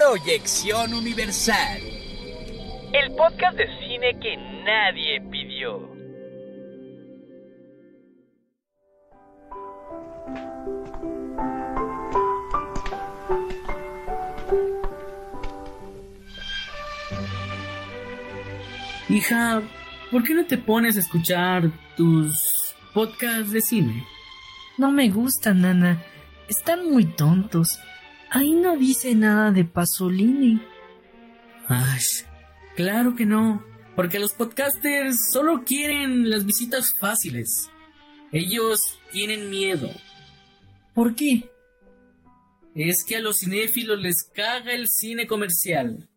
Proyección Universal. El podcast de cine que nadie pidió. Hija, ¿por qué no te pones a escuchar tus podcasts de cine? No me gustan, Nana. Están muy tontos. Ahí no dice nada de Pasolini. Ay, claro que no. Porque los podcasters solo quieren las visitas fáciles. Ellos tienen miedo. ¿Por qué? Es que a los cinéfilos les caga el cine comercial.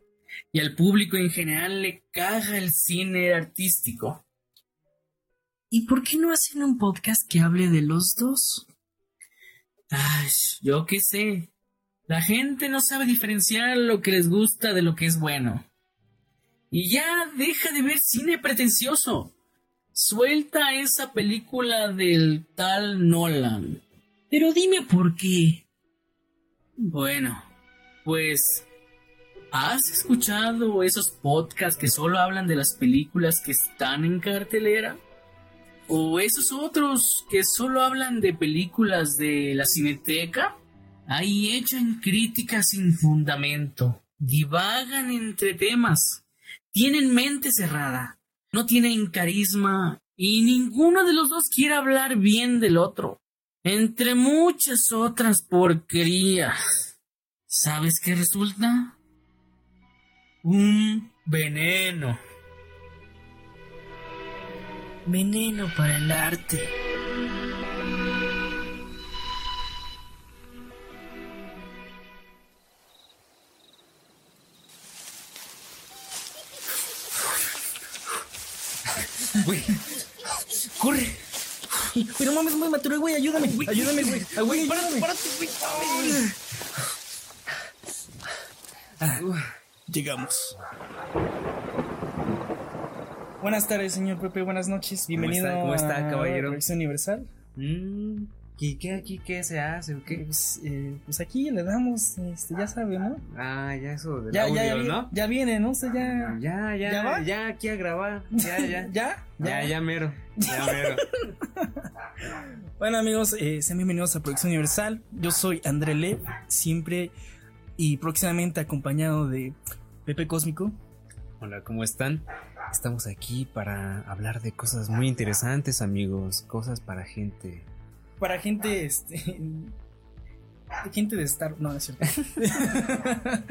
Y al público en general le caga el cine artístico. ¿Y por qué no hacen un podcast que hable de los dos? Ay, yo qué sé. La gente no sabe diferenciar lo que les gusta de lo que es bueno. Y ya deja de ver cine pretencioso. Suelta esa película del tal Nolan. Pero dime por qué. Bueno, pues ¿Has escuchado esos podcasts que solo hablan de las películas que están en cartelera? ¿O esos otros que solo hablan de películas de la cineteca? Ahí echan críticas sin fundamento, divagan entre temas, tienen mente cerrada, no tienen carisma y ninguno de los dos quiere hablar bien del otro, entre muchas otras porquerías. ¿Sabes qué resulta? un veneno. Veneno para el arte. Güey, corre. Pero mames, muy maturo, güey, ayúdame. Ayúdame, güey. Güey, ayúdame. Párate, güey. Ah. Llegamos. Buenas tardes, señor Pepe. Buenas noches. Bienvenido ¿Cómo está, a caballero? Proyección Universal. Mm, ¿y qué aquí qué se hace o qué? Pues, eh, pues aquí le damos, este, ya sabe, ¿no? Ah, ya eso del Ya, audio, ya, ¿no? ya viene, ¿no? Usted ya. Ya, ya, ¿Ya va? ya, aquí a grabar. Ya, ya. ¿Ya? ya, ya mero. Ya mero. Bueno, amigos, eh, sean bienvenidos a Proyección Universal. Yo soy André Lev, siempre y próximamente acompañado de Pepe Cósmico. Hola, ¿cómo están? Estamos aquí para hablar de cosas muy interesantes, amigos. Cosas para gente. Para gente, este. Gente de Star. No, no es cierto.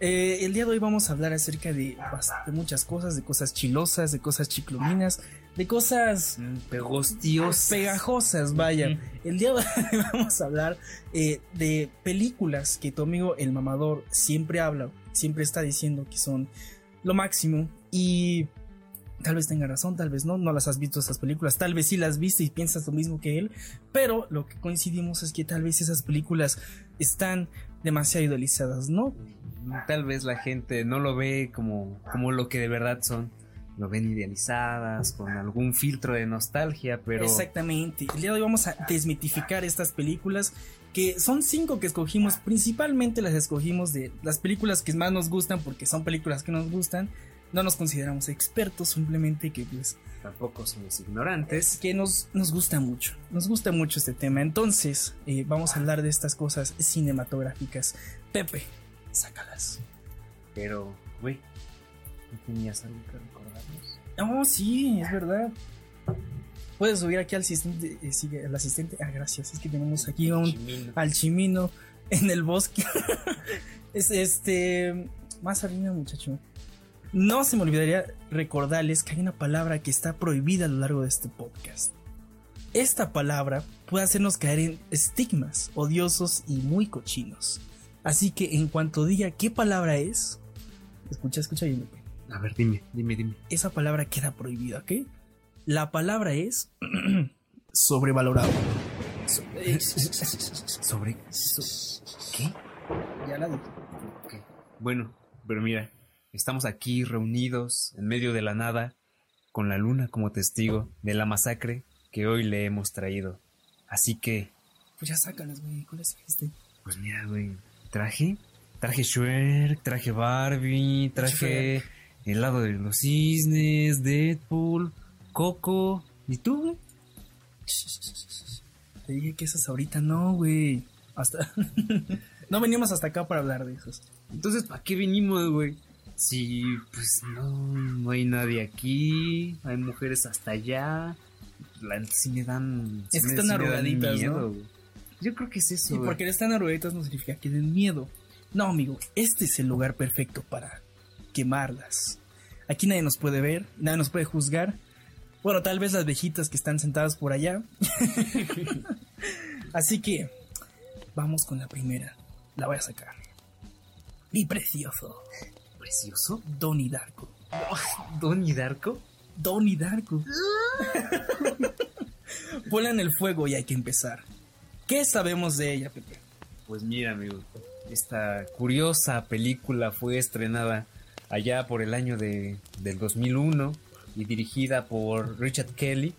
Eh, el día de hoy vamos a hablar acerca de, de muchas cosas: de cosas chilosas, de cosas chiclominas, de cosas Mm, Pegostios. pegajosas, vaya. El día de hoy vamos a hablar eh, de películas que tu amigo el mamador siempre habla, siempre está diciendo que son lo máximo y tal vez tenga razón, tal vez no, no las has visto esas películas, tal vez sí las viste y piensas lo mismo que él, pero lo que coincidimos es que tal vez esas películas están demasiado idealizadas, ¿no? Tal vez la gente no lo ve como, como lo que de verdad son. Lo ven idealizadas, con algún filtro de nostalgia, pero. Exactamente. El día de hoy vamos a desmitificar estas películas. Que son cinco que escogimos. Principalmente las escogimos de las películas que más nos gustan. Porque son películas que nos gustan. No nos consideramos expertos. Simplemente que pues. Tampoco somos ignorantes. Que nos, nos gusta mucho. Nos gusta mucho este tema. Entonces. eh, vamos a hablar de estas cosas cinematográficas. Pepe. Sácalas. Pero, güey, ¿no tenías algo que recordarnos? Oh, sí, es verdad. Puedes subir aquí al asistente. eh, sigue, al asistente. Ah, gracias. Es que tenemos aquí a un, Chimino. al chimino en el bosque. es este. Más harina, muchacho. No se me olvidaría recordarles que hay una palabra que está prohibida a lo largo de este podcast. Esta palabra puede hacernos caer en estigmas odiosos y muy cochinos. Así que en cuanto diga qué palabra es, escucha, escucha bien. A ver, dime, dime, dime. Esa palabra queda prohibida, ¿ok? La palabra es sobrevalorado. So- eh, ¿Sobre so- qué? ya la dije. Bueno, pero mira, estamos aquí reunidos en medio de la nada, con la luna como testigo de la masacre que hoy le hemos traído. Así que, Pues ya sácalas, güey. ¿Cuál es este? pues mira, güey, traje Traje Shrek, traje Barbie, traje El lado de los cisnes, Deadpool, Coco. ¿Y tú, güey? Te dije que esas ahorita no, güey. Hasta. no venimos hasta acá para hablar de esos. Entonces, ¿para qué venimos, güey? Si, pues no, no hay nadie aquí, hay mujeres hasta allá. La sí me dan. sí Es que me- están sí arrugaditas, ¿no? Yo creo que es eso. Y güey. porque están arrugaditas no significa que den miedo. No, amigo, este es el lugar perfecto para quemarlas. Aquí nadie nos puede ver, nadie nos puede juzgar. Bueno, tal vez las viejitas que están sentadas por allá. Así que vamos con la primera. La voy a sacar. Mi precioso ¿Precioso? Donnie Darko. ¿Donnie Darko? Donnie Darko. Ponla en el fuego y hay que empezar. ¿Qué sabemos de ella, Pepe? Pues mira, amigo, esta curiosa película fue estrenada allá por el año de, del 2001 y dirigida por Richard Kelly.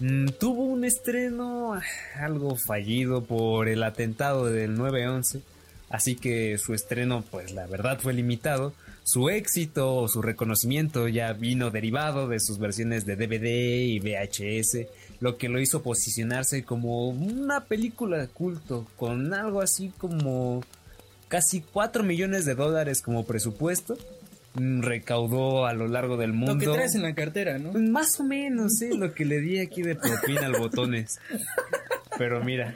Mm, tuvo un estreno ah, algo fallido por el atentado del 9-11, así que su estreno, pues la verdad fue limitado. Su éxito o su reconocimiento ya vino derivado de sus versiones de DVD y VHS, lo que lo hizo posicionarse como una película de culto, con algo así como casi 4 millones de dólares como presupuesto. Mm, Recaudó a lo largo del mundo. Lo que traes en la cartera, ¿no? Pues más o menos, ¿eh? Lo que le di aquí de propina al botones. Pero mira,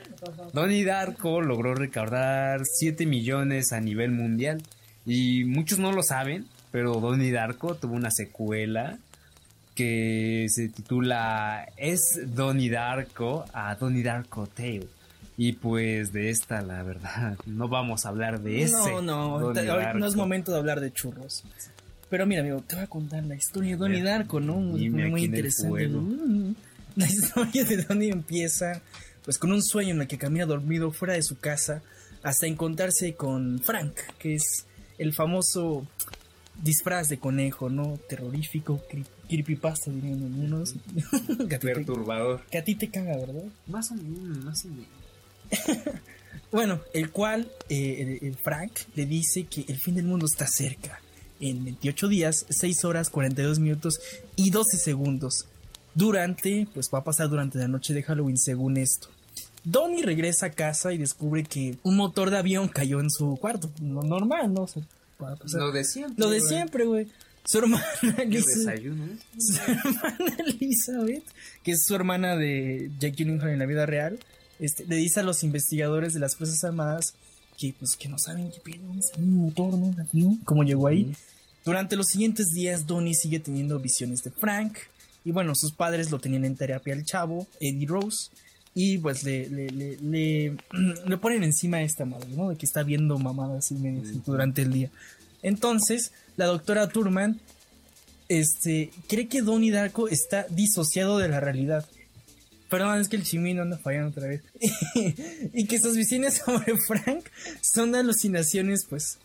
Donnie Darko logró recaudar 7 millones a nivel mundial. Y muchos no lo saben, pero Donnie Darko tuvo una secuela que se titula Es Donnie Darko a Donnie Darko Tale. Y pues de esta, la verdad, no vamos a hablar de ese. No, no, Donnie no es momento de hablar de churros. Pero mira, amigo, te voy a contar la historia de Donnie Darko, ¿no? Muy, muy interesante. La historia de Donnie empieza pues con un sueño en el que camina dormido fuera de su casa hasta encontrarse con Frank, que es el famoso disfraz de conejo, ¿no? Terrorífico, cri- creepypasta dirían algunos. Perturbador. que a ti te caga, ¿verdad? Más o menos, más o menos. Bueno, el cual eh, el, el Frank le dice que el fin del mundo está cerca. En 28 días, 6 horas, 42 minutos y 12 segundos. Durante, pues va a pasar durante la noche de Halloween, según esto. Donnie regresa a casa y descubre que un motor de avión cayó en su cuarto. Lo normal, ¿no? O sea. Lo de siempre. Lo de siempre, güey. Su hermana El desayuno, ¿eh? su hermana Elizabeth, que es su hermana de Jack Gyllenhaal en la vida real, este, le dice a los investigadores de las Fuerzas Armadas que, pues, que no saben qué pedo es un motor, ¿no? Un avión, ¿Cómo llegó ahí? Durante los siguientes días, Donnie sigue teniendo visiones de Frank. Y bueno, sus padres lo tenían en terapia al chavo, Eddie Rose. Y pues le, le, le, le, le ponen encima a esta madre, ¿no? De que está viendo mamadas y medias durante el día. Entonces, la doctora Turman este, cree que Donnie Darko está disociado de la realidad. Perdón, es que el chimino anda fallando otra vez. y que sus visiones sobre Frank son alucinaciones, pues,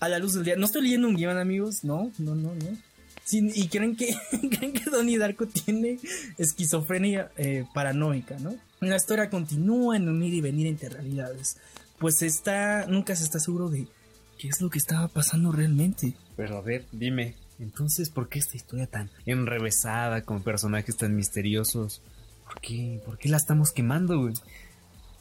a la luz del día. No estoy leyendo un guion, amigos. No, no, no, no. Sí, y creen que, creen que Donnie Darko tiene esquizofrenia eh, paranoica, ¿no? La historia continúa en un ir y venir entre realidades. Pues está, nunca se está seguro de qué es lo que estaba pasando realmente. Pero a ver, dime, entonces, ¿por qué esta historia tan enrevesada con personajes tan misteriosos? ¿Por qué? ¿Por qué la estamos quemando, güey?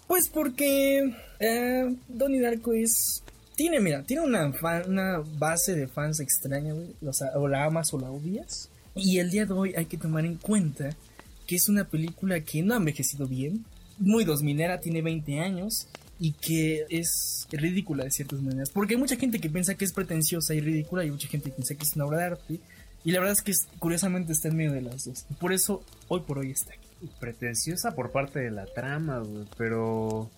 Pues porque eh, Donnie Darko es. Tiene, mira, tiene una, fan- una base de fans extraña, güey. O sea, o la amas o la odias. Y el día de hoy hay que tomar en cuenta que es una película que no ha envejecido bien. Muy 2000era, tiene 20 años. Y que es ridícula de ciertas maneras. Porque hay mucha gente que piensa que es pretenciosa y ridícula. Y mucha gente que piensa que es una obra de arte. Y la verdad es que curiosamente está en medio de las dos. Por eso, hoy por hoy está aquí. Pretenciosa por parte de la trama, pero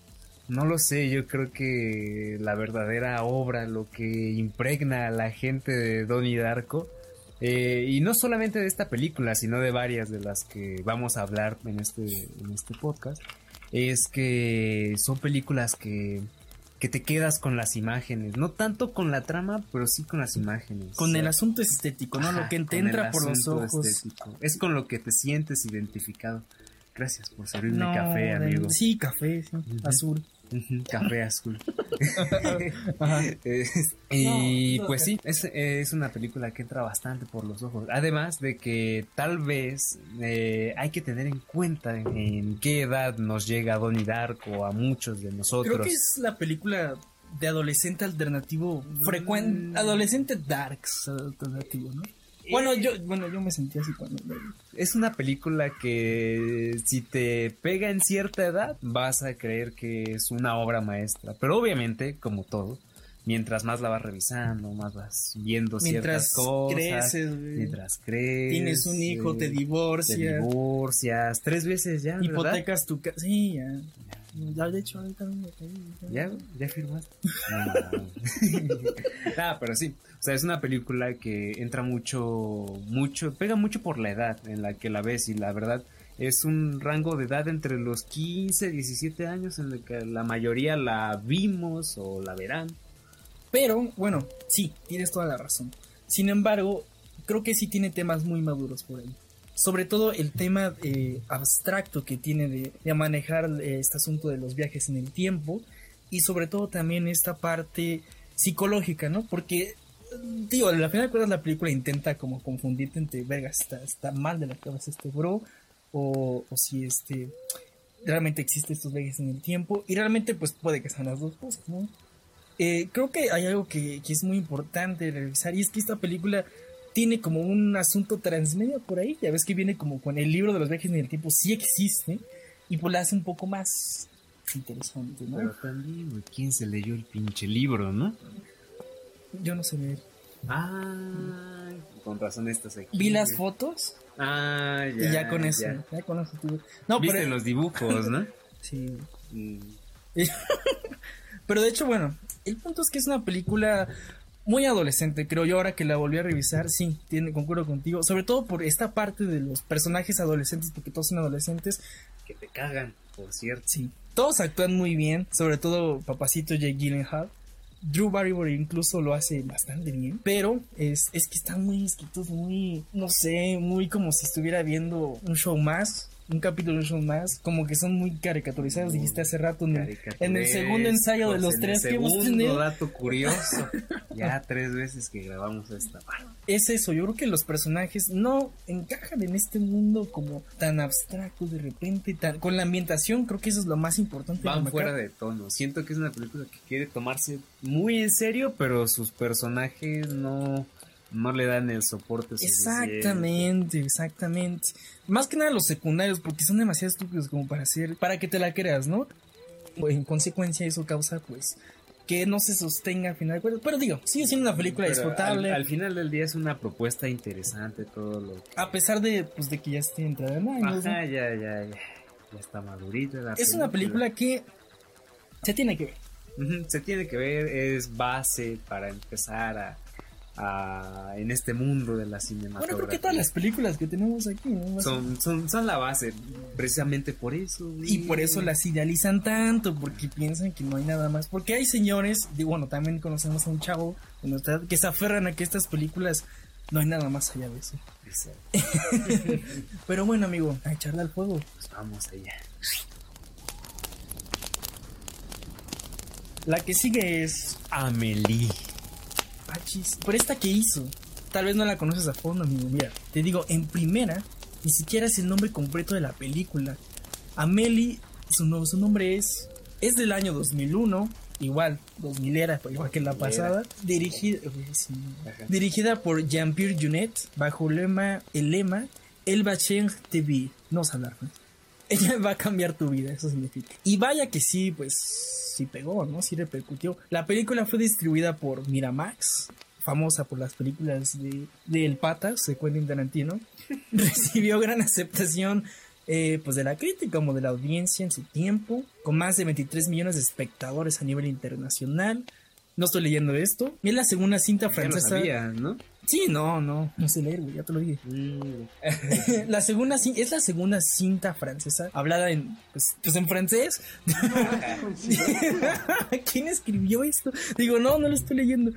no lo sé, yo creo que la verdadera obra, lo que impregna a la gente de Donnie Darko, eh, y no solamente de esta película, sino de varias de las que vamos a hablar en este, en este podcast, es que son películas que, que te quedas con las imágenes, no tanto con la trama, pero sí con las imágenes. Con O sea, el asunto estético, ¿no? Ajá, lo que te entra por los ojos. estético. Es con lo que te sientes identificado. Gracias por servirme No, café, amigo. Sí, café, sí, azul. Café azul. Es- y No, no, pues sí, es, es una película que entra bastante por los ojos. Además de que tal vez eh, hay que tener en cuenta en, en qué edad nos llega Donnie Darko a muchos de nosotros. Creo que es la película de adolescente alternativo frecuente, Mm. adolescente darks alternativo, ¿no? Bueno, yo, bueno, yo me sentí así cuando. Es una película que si te pega en cierta edad vas a creer que es una obra maestra. Pero obviamente, como todo, mientras más la vas revisando, más vas viendo Mientras ciertas cosas. creces, güey, mientras creces. tienes un hijo, te eh, te divorcias, divorcias. Tres veces ya, ¿verdad? hipotecas tu casa. Sí, ya. Ya, de hecho, ahorita me caí, ¿Ya? ¿Ya firmaste? No, no. Ah, pero sí. O sea, es una película que entra mucho, mucho, pega mucho por la edad en la que la ves y la verdad es un rango de edad entre los 15, 17 años en el que la mayoría la vimos o la verán. Pero, bueno, sí, tienes toda la razón. Sin embargo, creo que sí tiene temas muy maduros por ahí. Sobre todo el tema eh, abstracto que tiene de, manejar eh, este asunto de los viajes en el tiempo. Y sobre todo también esta parte psicológica, ¿no? Porque, digo, al final de cuentas la película intenta como confundirte entre, verga, está, está mal de la cabeza este bro. O, o si este realmente existen estos viajes en el tiempo. Y realmente pues puede que sean las dos cosas, ¿no? Eh, creo que hay algo que, que es muy importante revisar y es que esta película tiene como un asunto transmedia por ahí. Ya ves que viene como con el libro de los viajes en el tiempo, sí existe y pues la hace un poco más interesante, ¿no? Pero también, ¿quién se leyó el pinche libro, no? Yo no sé leer. Ah, con razón estás aquí. Vi las fotos Ah, ya. y ya con eso, ya. ya, con eso tuve. No, Viste pero los dibujos, ¿no? sí. Mm. Pero de hecho, bueno, el punto es que es una película muy adolescente, creo yo, ahora que la volví a revisar, sí, tiene, concuerdo contigo, sobre todo por esta parte de los personajes adolescentes, porque todos son adolescentes, Que te cagan, por cierto. sí, todos actúan muy bien, sobre todo Papacito Jake Gyllenhaal, Drew Barrymore incluso lo hace bastante bien, pero es, es que están muy escritos, muy, no sé, muy como si estuviera viendo un show más, un capítulo show más, como que son muy caricaturizados, dijiste hace rato en el, en el segundo ensayo de los en tres el que hemos tenido. dato curioso. ya tres veces que grabamos esta parte. es eso, yo creo que los personajes no encajan en este mundo como tan abstracto de repente, tan, con la ambientación, creo que eso es lo más importante. Van fuera de tono. Siento que es una película que quiere tomarse muy en serio, pero sus personajes no, no le dan el soporte suficiente. Exactamente, exactamente. Más que nada los secundarios, porque son demasiado estúpidos como para hacer, para que te la creas, ¿no? En consecuencia eso causa, pues, que no se sostenga al final de cuentas. Pero digo, sigue siendo una película Pero disfrutable. Al, al final del día es una propuesta interesante todo lo que... A pesar de, pues, de que ya esté entrada en años, ¿no? Ajá, ya, ya, ya. Ya está madurita la Es una película que se tiene que ver. Se tiene que ver, es base para empezar a, a- en este mundo de la cinematografía. Bueno, creo que todas las películas que tenemos aquí, ¿no? son, son, son la base, precisamente por eso. güey. Y por eso las idealizan tanto, porque piensan que no hay nada más. Porque hay señores, y bueno, también conocemos a un chavo de nuestra edad, que se aferran a que estas películas no hay nada más allá de eso. Exacto. Pero bueno, amigo, a echarle al fuego. Pues vamos allá. La que sigue es Amelie. Pachis. Por esta que hizo, tal vez no la conoces a fondo, amigo. Mira, te digo, en primera, ni siquiera es el nombre completo de la película. Amelie, su, no- su nombre es. Es del año 2001, igual, 2000 era, igual que la pasada. Dirigida, sí. Dirigida por Jean-Pierre Junet, bajo el lema, el lema El va TV. No sé hablar, ¿no? Ella va a cambiar tu vida, eso significa. Y vaya que sí, pues sí pegó, ¿no? Sí repercutió. La película fue distribuida por Miramax, famosa por las películas de, de El Patas, de Quentin Tarantino. Recibió gran aceptación eh, pues de la crítica como de la audiencia en su tiempo, con más de 23 millones de espectadores a nivel internacional. No estoy leyendo esto. Y es la segunda cinta Ya lo francesa. sabía, ¿no? Sí, no, no, no sé leer, güey, ya te lo dije. Mm, la segunda es la segunda cinta francesa hablada en pues, pues en francés. ¿Quién escribió esto? Digo, no, no lo estoy leyendo.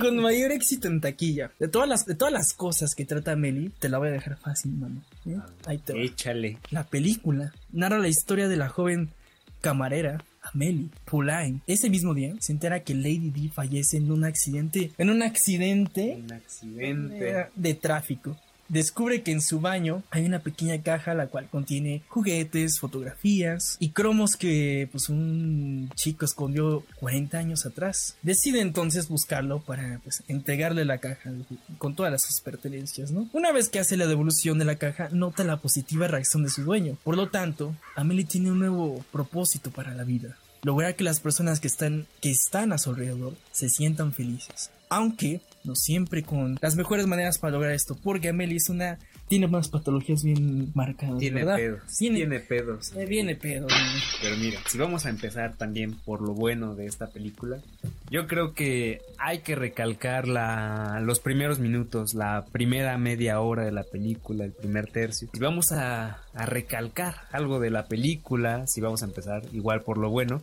Con mayor éxito en taquilla. De todas las de todas las cosas que trata Meli, te la voy a dejar fácil, mano. ¿eh? Ahí te va. Échale. La película narra la historia de la joven camarera Amelie Pauline. Ese mismo día se entera que Lady D fallece en un accidente, en un accidente Un accidente. de tráfico. Descubre que en su baño hay una pequeña caja la cual contiene juguetes, fotografías y cromos que pues un chico escondió 40 años atrás. Decide entonces buscarlo para pues entregarle la caja con todas sus pertenencias, ¿no? Una vez que hace la devolución de la caja, nota la positiva reacción de su dueño. Por lo tanto, Amelie tiene un nuevo propósito para la vida. Lograr que las personas que están, que están a su alrededor se sientan felices. Aunque no siempre con las mejores maneras para lograr esto, porque Amelie es una tiene unas patologías bien marcadas, Tiene ¿verdad? pedos. Tiene, Tiene pedos. eh, viene pedo. Pero mira, si vamos a empezar también por lo bueno de esta película, yo creo que hay que recalcar la, los primeros minutos, la primera media hora de la película, el primer tercio. Si vamos a, a recalcar algo de la película, si vamos a empezar igual por lo bueno,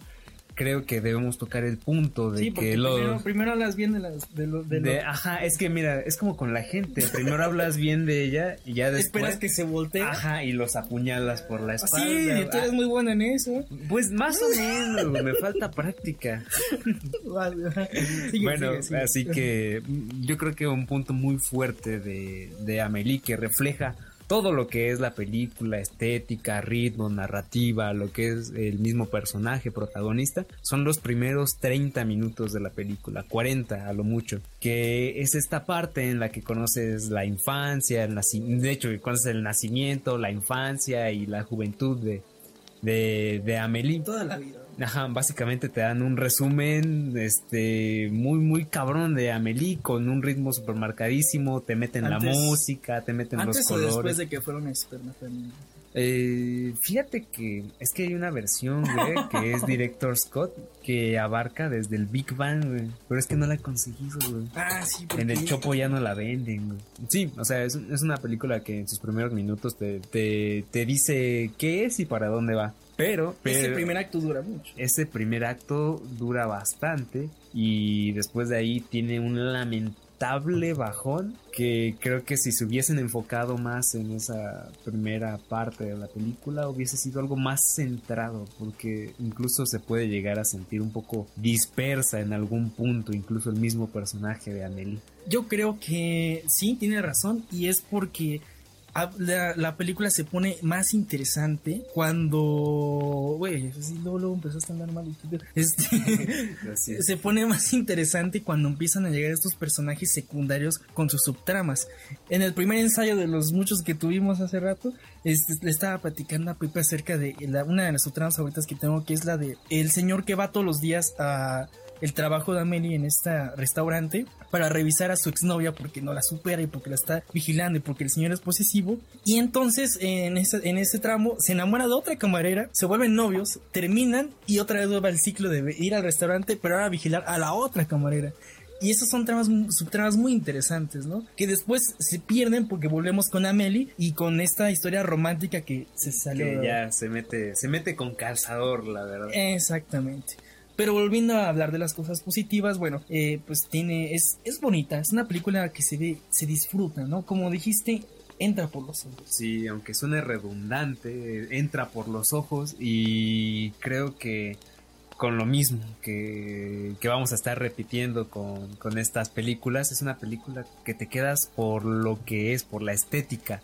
creo que debemos tocar el punto de Sí, que los... primero, primero hablas bien de las de lo, de lo- de- ajá, es que mira, es como con la gente. Primero hablas bien de ella y ya después. esperas que se voltee. Ajá, y los apuñalas por la espalda. sí, tú eres muy bueno en eso. Pues más o menos, me falta práctica. Sigue, bueno, sigue, sigue. así que yo creo que un punto muy fuerte de, de Amelie que refleja todo lo que es la película, estética, ritmo, narrativa, lo que es el mismo personaje protagonista, son los primeros 30 minutos de la película, 40 a lo mucho, que es esta parte en la que conoces la infancia, el de hecho, conoces el nacimiento, la infancia y la juventud de, de, de Amelie. toda la vida. Ajá, básicamente te dan un resumen este muy muy cabrón de Amelie con un ritmo super marcadísimo, te meten la música, te meten los Antes o después de que fueron espermatozoides. Eh, fíjate que es que hay una versión, güey, que es Director Scott que abarca desde el Big Bang, güey, pero es que no la he conseguido, güey. Ah, sí, En el Chopo ya no la venden, güey. Sí, o sea, es, es una película que en sus primeros minutos te, te, te dice qué es y para dónde va. Pero, ese primer acto dura mucho. ese primer acto dura bastante y después de ahí tiene un lamentable bajón que creo que si se hubiesen enfocado más en esa primera parte de la película hubiese sido algo más centrado porque incluso se puede llegar a sentir un poco dispersa en algún punto incluso el mismo personaje de Amelie. Yo creo que sí, tiene razón y es porque la, la película se pone más interesante cuando... Güey, sí, luego, luego empezaste a andar mal. Este, se pone más interesante cuando empiezan a llegar estos personajes secundarios con sus subtramas. En el primer ensayo de los muchos que tuvimos hace rato, este, le estaba platicando a Pepe acerca de la- una de las subtramas favoritas que tengo, que es la de el señor que va todos los días a el trabajo de Amelie en este restaurante para revisar a su exnovia porque no la supera y porque la está vigilando y porque el señor es posesivo. Y entonces en ese, en ese tramo se enamora de otra camarera, se vuelven novios, terminan y otra vez vuelve el ciclo de ir al restaurante, pero ahora vigilar a la otra camarera. Y esas son tramas, subtramas muy interesantes, ¿no? Que después se pierden porque volvemos con Amelie y con esta historia romántica que se salió. Que ya se mete, se mete con calzador, la verdad. Exactamente. Pero volviendo a hablar de las cosas positivas, bueno, eh, pues tiene, es, es bonita, es una película que se ve, se disfruta, ¿no? Como dijiste, entra por los ojos. Sí, aunque suene redundante, entra por los ojos y creo que con lo mismo que, que vamos a estar repitiendo con, con estas películas, es una película que te quedas por lo que es, por la estética,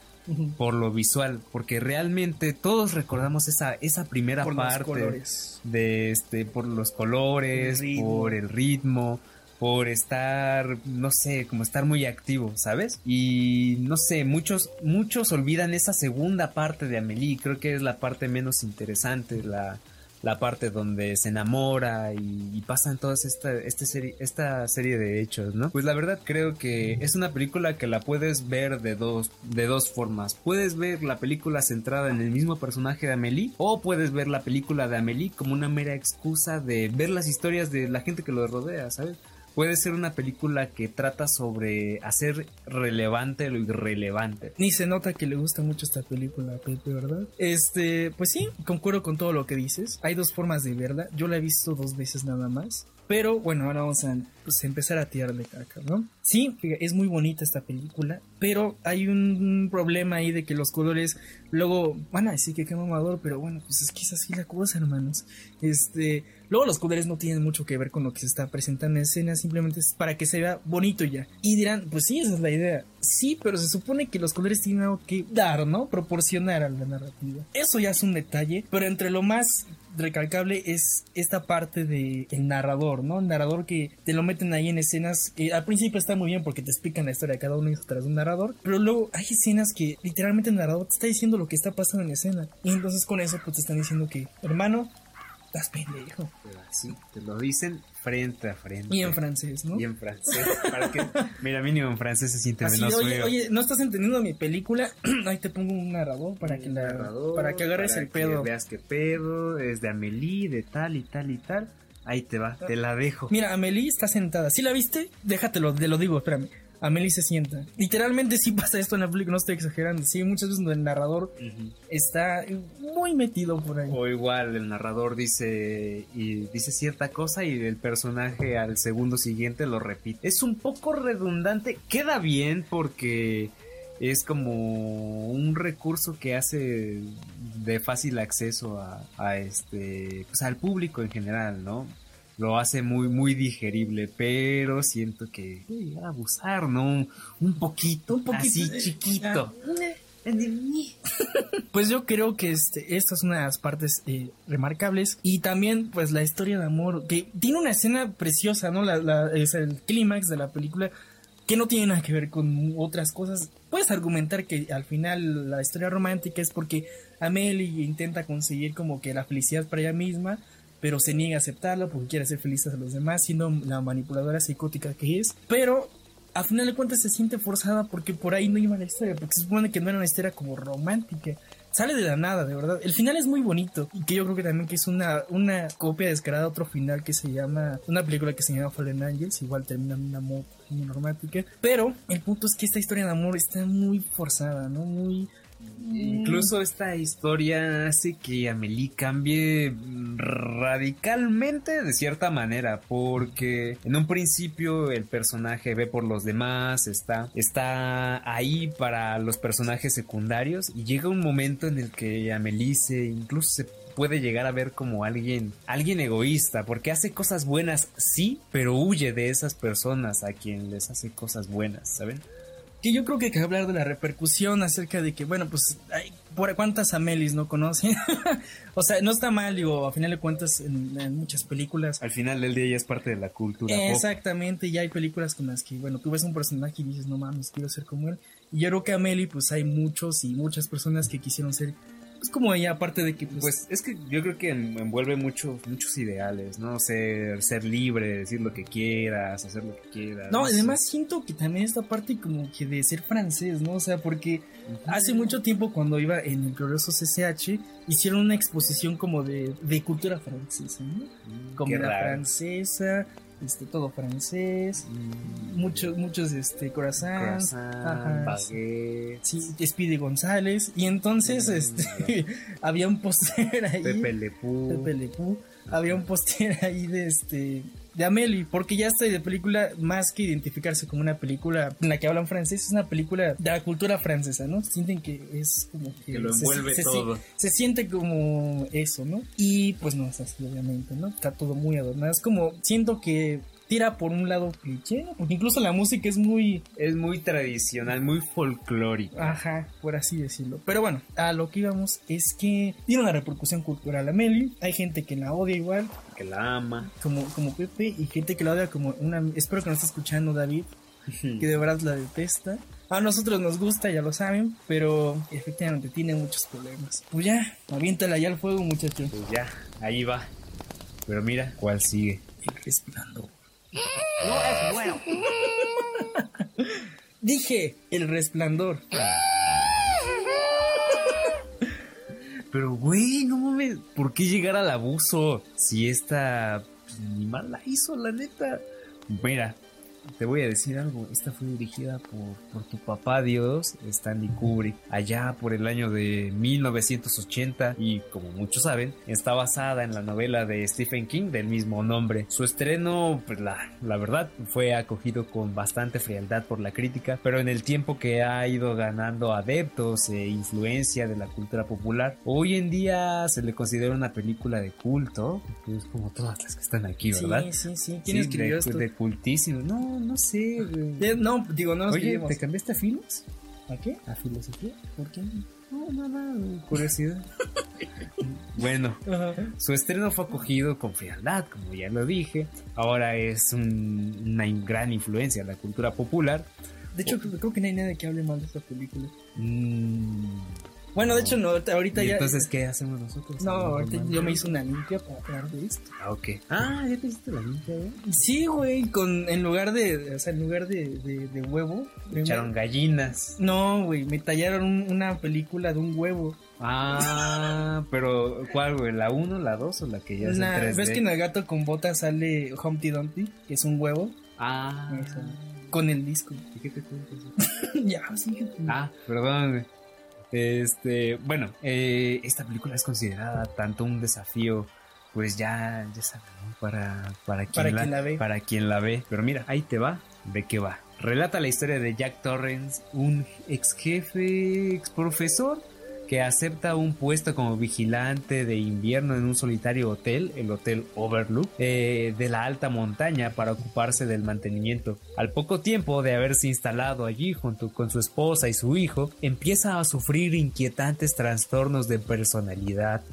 por lo visual, porque realmente todos recordamos esa, esa primera por los parte colores. de este, por los colores, El por el ritmo, por estar, no sé, como estar muy activo, ¿sabes? Y no sé, muchos, muchos olvidan esa segunda parte de Amelie, creo que es la parte menos interesante, la, la parte donde se enamora y, y pasan todas esta, este serie, esta serie de hechos, ¿no? Pues la verdad creo que es una película que la puedes ver de dos, de dos formas. Puedes ver la película centrada en el mismo personaje de Amelie o puedes ver la película de Amelie como una mera excusa de ver las historias de la gente que lo rodea, ¿sabes? Puede ser una película que trata sobre hacer relevante lo irrelevante. Ni se nota que le gusta mucho esta película Pepe, ¿verdad? Este, pues sí, concuerdo con todo lo que dices. Hay dos formas de verla. Yo la he visto dos veces nada más. Pero bueno, ahora vamos a pues empezar a tirarle caca, ¿no? Sí, es muy bonita esta película, pero hay un problema ahí de que los colores luego van a decir que qué mamador, pero bueno, pues es que es así la cosa, hermanos. Este, luego los colores no tienen mucho que ver con lo que se está presentando en escena, simplemente es para que se vea bonito ya. Y dirán, pues sí, esa es la idea. Sí, pero se supone que los colores tienen algo que dar, ¿no? Proporcionar a la narrativa. Eso ya es un detalle, pero entre lo más recalcable es esta parte de el narrador, ¿no? El narrador que te lo meten ahí en escenas que al principio está muy bien porque te explican la historia de cada uno tras un narrador, pero luego hay escenas que literalmente el narrador te está diciendo lo que está pasando en escena y entonces con eso pues te están diciendo que, hermano, estás pendejo. Sí, te lo dicen frente a frente. Y en francés, ¿no? Y en francés. Para que, mira, mínimo en francés se siente Así, menos oye, feo. oye, no estás entendiendo mi película, ahí te pongo un narrador para que la, narrador, para que agarres para el pedo. Que veas qué pedo, es de Amelie, de tal y tal y tal. Ahí te va, te la dejo. Mira, Amelie está sentada. ¿Sí la viste? Déjatelo, te lo digo, espérame. Amelie se sienta. Literalmente sí pasa esto en la película, no estoy exagerando. Sí, muchas veces el narrador está muy metido por ahí. O igual el narrador dice y dice cierta cosa y el personaje al segundo siguiente lo repite. Es un poco redundante, queda bien porque es como un recurso que hace de fácil acceso a, a este pues al público en general, ¿no? Lo hace muy muy digerible, pero siento que puede llegar a abusar, ¿no? Un, poquito, Un poquito, así eh, chiquito. Pues yo creo que este, esta es una de las partes eh, remarcables. Y también, pues, la historia de amor, que tiene una escena preciosa, ¿no? La, la- es el clímax de la película, que no tiene nada que ver con otras cosas. Puedes argumentar que al final la historia romántica es porque Amelie intenta conseguir como que la felicidad para ella misma, pero se niega a aceptarla porque quiere hacer felices a los demás, siendo la manipuladora psicótica que es. Pero a final de cuentas se siente forzada porque por ahí no iba la historia, porque se supone que no era una historia como romántica. Sale de la nada, de verdad. El final es muy bonito y que yo creo que también que es una, una copia descarada de otro final que se llama, una película que se llama Fallen Angels, igual termina en una amor muy romántica. Pero el punto es que esta historia de amor está muy forzada, ¿no? Muy... Incluso esta historia hace que Amelie cambie radicalmente de cierta manera, porque en un principio el personaje ve por los demás, está, está ahí para los personajes secundarios y llega un momento en el que Amelie se incluso se puede llegar a ver como alguien, alguien egoísta, porque hace cosas buenas, sí, pero huye de esas personas a quien les hace cosas buenas, ¿saben? Que yo creo que hay que hablar de la repercusión acerca de que, bueno, pues, hay, ¿por cuántas Amelis no conocen? o sea, no está mal, digo, a final de cuentas, en, en muchas películas. Al final del día ya es parte de la cultura. pop. Exactamente, ya hay películas con las que, bueno, tú ves un personaje y dices, no mames, quiero ser como él. Y yo creo que Amelie, pues, hay muchos y muchas personas que quisieron ser, pues, como ella, aparte de que, pues, Pues es que yo creo que en- envuelve muchos muchos ideales, ¿no? Ser, ser libre, decir lo que quieras, hacer lo que quieras. No, sé. además siento que también esta parte como que de ser francés, ¿no? O sea, porque hace mucho tiempo cuando iba en el glorioso CCH, hicieron una exposición como de, de cultura francesa, ¿no? Mm, Comida francesa, este, todo francés, Mm, muchos, muchos, este, croissants, croissant, ajá, baguette, sí, Speedy González, y entonces, Mm, este, había un póster ahí. Pepe Le Pew. Pepe Le Pew, había un póster ahí de este de Amelie, porque ya está de película más que identificarse como una película en la que hablan francés, es una película de la cultura francesa, ¿no? Sienten que es como que, Que lo envuelve se, todo. Se, siente como eso, ¿no? Y pues no es así, obviamente, ¿no? Está todo muy adornado. Es como, siento que tira por un lado cliché, ¿no? Porque incluso la música es muy, Es muy tradicional, muy folclórica. Ajá, por así decirlo. Pero bueno, a lo que íbamos es que tiene una repercusión cultural Amelie. Hay gente que la odia igual, Que la ama. como, como Pepe, y gente que la odia como una... Espero que nos esté escuchando David, que de verdad la detesta. A nosotros nos gusta, ya lo saben, pero efectivamente tiene muchos problemas. Pues ya, aviéntala ya al fuego, muchacho. Pues ya, ahí va. Pero mira, ¿cuál sigue? El resplandor. Dije, el resplandor. Pero, güey, no mames, ¿por qué llegar al abuso? Si esta ni mal la hizo, la neta. Mira, te voy a decir algo. Esta fue dirigida por, por tu papá Dios, Stanley Kubrick, allá por el año de 1980 y como muchos saben, está basada en la novela de Stephen King del mismo nombre. Su estreno, pues la, la verdad, fue acogido con bastante frialdad por la crítica, pero en el tiempo que ha ido ganando adeptos e influencia de la cultura popular, hoy en día se le considera una película de culto, que es como todas las que están aquí, ¿verdad? Sí, sí, sí. ¿Quién Sí, escribió de, esto? de cultísimo. No, no sé. güey. Eh, No, digo, no lo Oye. ¿te cambiaste a filos? ¿A qué? ¿A filosofía? ¿Por qué? No, nada, curiosidad. bueno, Ajá. su estreno fue acogido con frialdad, como ya lo dije. Ahora es un- una gran influencia en la cultura popular. De hecho, creo, creo que no hay nadie que hable mal de esta película. Mm, Bueno, de hecho, no, ahorita ¿y ya. entonces, ¿qué hacemos nosotros? No, ¿Hablamos ahorita yo me hice una limpia para hablar de esto. Ah, ok. Ah, ya te hiciste la limpia, güey. Sí, güey, con en lugar de, o sea, en lugar de, de, de huevo, me- Echaron gallinas. No, güey, me tallaron un- una película de un huevo. Ah, pero ¿cuál, güey? ¿La 1, la 2 o la que ya es en Una- 3D? ¿Ves que en el gato con botas sale Humpty Dumpty, que es un huevo, Ah, Eso. con el disco? ¿y qué te cuentas? ya, sí. Ah, perdón. güey. Este, bueno, eh, esta película es considerada tanto un desafío, pues ya, ya sabes, ¿no? para, para, quien, Para la, quien la ve. Para quien la ve. Pero mira, ahí te va, ¿de qué va? Relata la historia de Jack Torrance, un ex jefe, ex profesor, que acepta un puesto como vigilante de invierno en un solitario hotel, el Hotel Overlook, eh, de la alta montaña para ocuparse del mantenimiento. Al poco tiempo de haberse instalado allí junto con su esposa y su hijo, empieza a sufrir inquietantes trastornos de personalidad.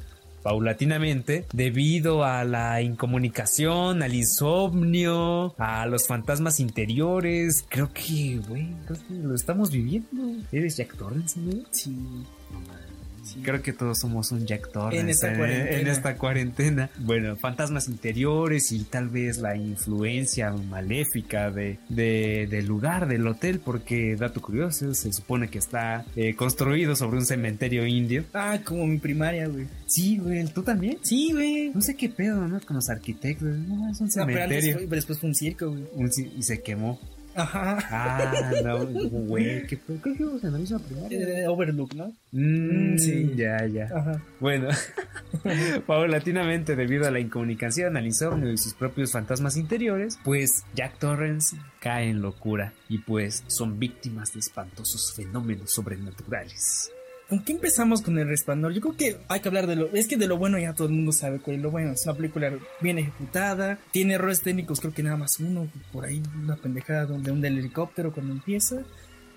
Paulatinamente, debido a la incomunicación, al insomnio, a los fantasmas interiores, creo que, güey, lo estamos viviendo. ¿Eres Jack Torrance, güey? Sí. Creo que todos somos un Jack Torrance En esta cuarentena. en esta cuarentena. Bueno, fantasmas interiores y tal vez la influencia maléfica de, de- del lugar, del hotel, porque, dato curioso, se supone que está eh, construido sobre un cementerio indio. Ah, como mi primaria, güey. Sí, güey, ¿tú también? Sí, güey. No sé qué pedo, ¿no? Con los arquitectos. No, es un No, pero, antes cementerio. pero después fue un circo, güey. Un y se quemó. Ajá. Ah, no, güey, ¿qué pedo? Creo que íbamos en la misma primaria. Eh, Overlook, ¿no? Mm, sí. Ya, ya. Ajá. Bueno, paulatinamente debido a la incomunicación, al insomnio y sus propios fantasmas interiores, pues Jack Torrance cae en locura y pues son víctimas de espantosos fenómenos sobrenaturales. ¿Con qué empezamos con el resplandor? Yo creo que hay que hablar de lo. Es que de lo bueno ya todo el mundo sabe cuál es lo bueno. Es una película bien ejecutada. Tiene errores técnicos, creo que nada más uno. Por ahí una pendejada donde un del helicóptero cuando empieza.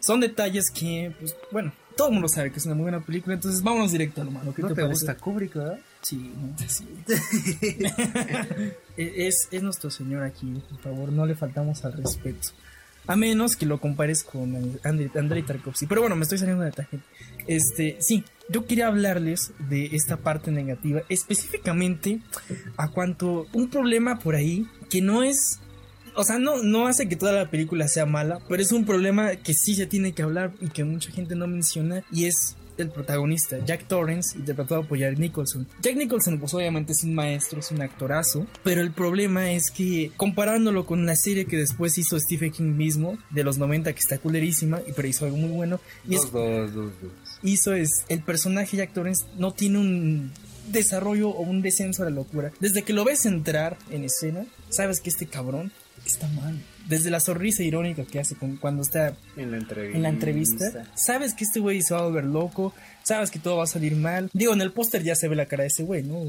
Son detalles que, pues, bueno, todo el mundo sabe que es una muy buena película. Entonces vámonos directo a lo malo. ¿Qué ¿No te, te, gusta Kubrick, verdad? Sí, no, sí. es, es nuestro señor aquí, por favor, no le faltamos al respeto. A menos que lo compares con Andrei, Tarkovsky. Pero bueno, me estoy saliendo de tangente. Este, sí, yo quería hablarles de esta parte negativa, específicamente a cuanto un problema por ahí que no es, o sea, no, no hace que toda la película sea mala, pero es un problema que sí se tiene que hablar y que mucha gente no menciona y es el protagonista, Jack Torrance, interpretado por Jack Nicholson. Jack Nicholson, pues obviamente es un maestro, es un actorazo, pero el problema es que comparándolo con la serie que después hizo Stephen King mismo, de los 90, que está culerísima, y pero hizo algo muy bueno, y es, dos, dos, dos. hizo es, el personaje Jack Torrance no tiene un desarrollo o un descenso a la locura. Desde que lo ves entrar en escena, sabes que este cabrón está mal. Desde la sonrisa irónica que hace con- cuando está En la entrevista. en la entrevista, sabes que este güey se va a volver loco, sabes que todo va a salir mal. Digo, en el póster ya se ve la cara de ese güey, ¿no?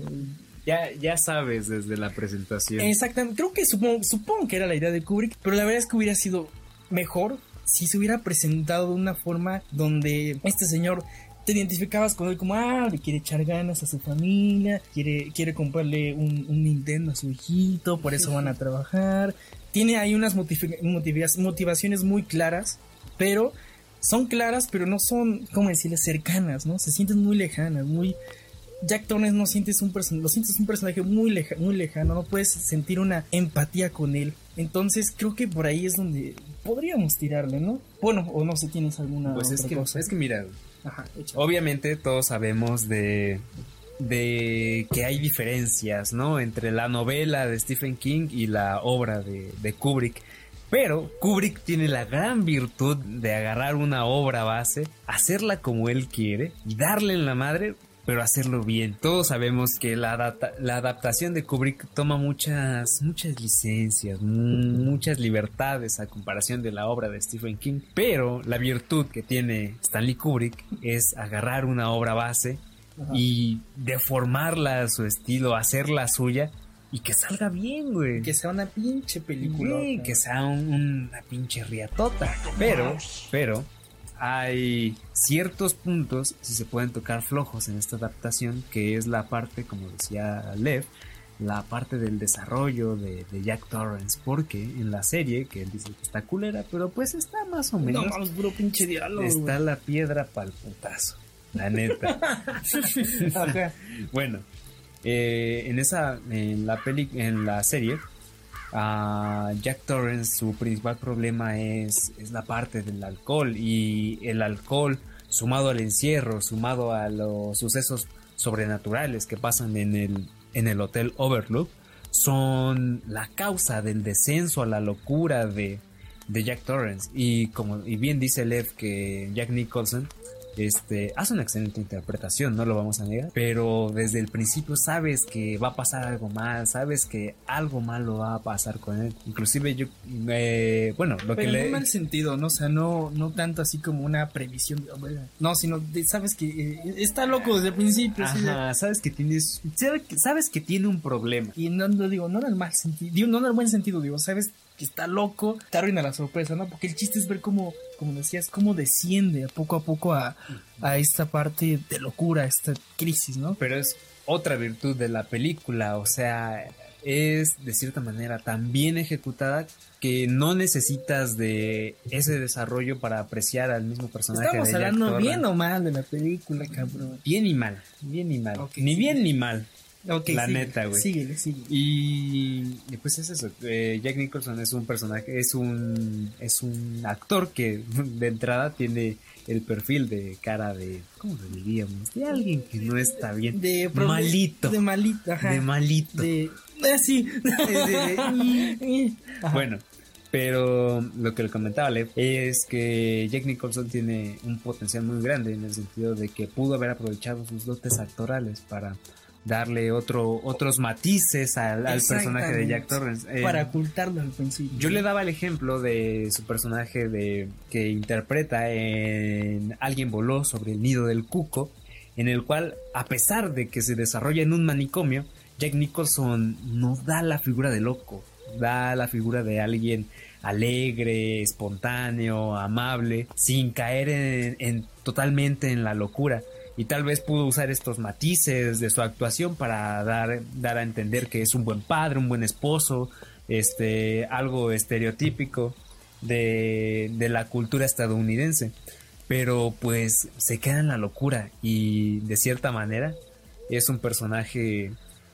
Ya, ya sabes desde la presentación. Exactamente, creo que supongo, supongo que era la idea de Kubrick, pero la verdad es que hubiera sido mejor si se hubiera presentado de una forma donde este señor te identificabas con él como, ah, le quiere echar ganas a su familia, quiere, quiere comprarle un, un Nintendo a su hijito, por eso van a trabajar. Tiene ahí unas motivaciones muy claras, pero son claras, pero no son, ¿cómo decirle?, cercanas, ¿no? Se sienten muy lejanas, muy... Jack Torrance no sientes un person lo sientes un personaje muy, leja muy lejano, no puedes sentir una empatía con él. Entonces creo que por ahí es donde podríamos tirarle, ¿no? Bueno, o no sé, tienes alguna Pues es otra que, cosa. es que mira, Ajá, obviamente todos sabemos de de que hay diferencias, ¿no? Entre la novela de Stephen King y la obra de, de Kubrick. Pero Kubrick tiene la gran virtud de agarrar una obra base, hacerla como él quiere y darle en la madre pero hacerlo bien. Todos sabemos que la, adaptación de Kubrick toma muchas, muchas licencias, muchas libertades a comparación de la obra de Stephen King, pero la virtud que tiene Stanley Kubrick es agarrar una obra base y deformarla a su estilo, hacerla suya y que salga bien, güey. Que sea una pinche película. que sea una pinche riatota. Pero, pero, hay ciertos puntos, si se pueden tocar flojos en esta adaptación, que es la parte, como decía Lev, la parte del desarrollo de, Jack Torrance, porque en la serie, que él dice que está culera, pero pues está más o menos. No, pinche diálogo. Está la piedra pa'l putazo, la neta. bueno, eh, en esa, en la peli, en la serie, a Jack Torrance su principal problema es, es la parte del alcohol y el alcohol sumado al encierro, sumado a los sucesos sobrenaturales que pasan en el, en el Hotel Overlook, son la causa del descenso a la locura de, de Jack Torrance. Y como y bien dice Lev que Jack Nicholson este, hace una excelente interpretación, no lo vamos a negar, pero desde el principio sabes que va a pasar algo mal, sabes que algo malo va a pasar con él. Inclusive yo, eh, bueno, lo que le... en mal sentido, ¿no? O sea, no, no tanto así como una previsión, no, sino sabes que eh, está loco desde el principio. Ajá, sabes que tienes, sabes que tiene un problema. Y no, no digo, no en el mal sentido, digo, no en el buen sentido, digo, sabes que está loco, te arruina la sorpresa, ¿no? Porque el chiste es ver cómo, como decías, cómo desciende poco a poco a, a esta parte de locura, esta crisis, ¿no? Pero es otra virtud de la película, o sea, es de cierta manera tan bien ejecutada que no necesitas de ese desarrollo para apreciar al mismo personaje. Estamos hablando bien o mal de la película, cabrón. Bien y mal, bien y mal. ni bien ni mal la neta, güey. Síguele, síguele. Y, pues es eso. Eh, Jack Nicholson es un personaje, es un, es un actor que de entrada tiene el perfil de cara de, ¿cómo lo diríamos? De alguien que no está bien. De malito. De malito, ajá. De malito. De, así. bueno. Pero lo que le comentaba Lev es que Jack Nicholson tiene un potencial muy grande en el sentido de que pudo haber aprovechado sus dotes actorales para darle otro, otros matices al, personaje de Jack Torrance. Eh, para ocultarlo al principio. Yo le daba el ejemplo de su personaje de que interpreta en Alguien voló sobre el nido del cuco, en el cual, a pesar de que se desarrolla en un manicomio, Jack Nicholson no da la figura de loco, da la figura de alguien alegre, espontáneo, amable, sin caer en totalmente en la locura y tal vez pudo usar estos matices de su actuación para dar, dar a entender que es un buen padre, un buen esposo, este, algo estereotípico de, de la cultura estadounidense. Pero pues se queda en la locura y de cierta manera es un personaje,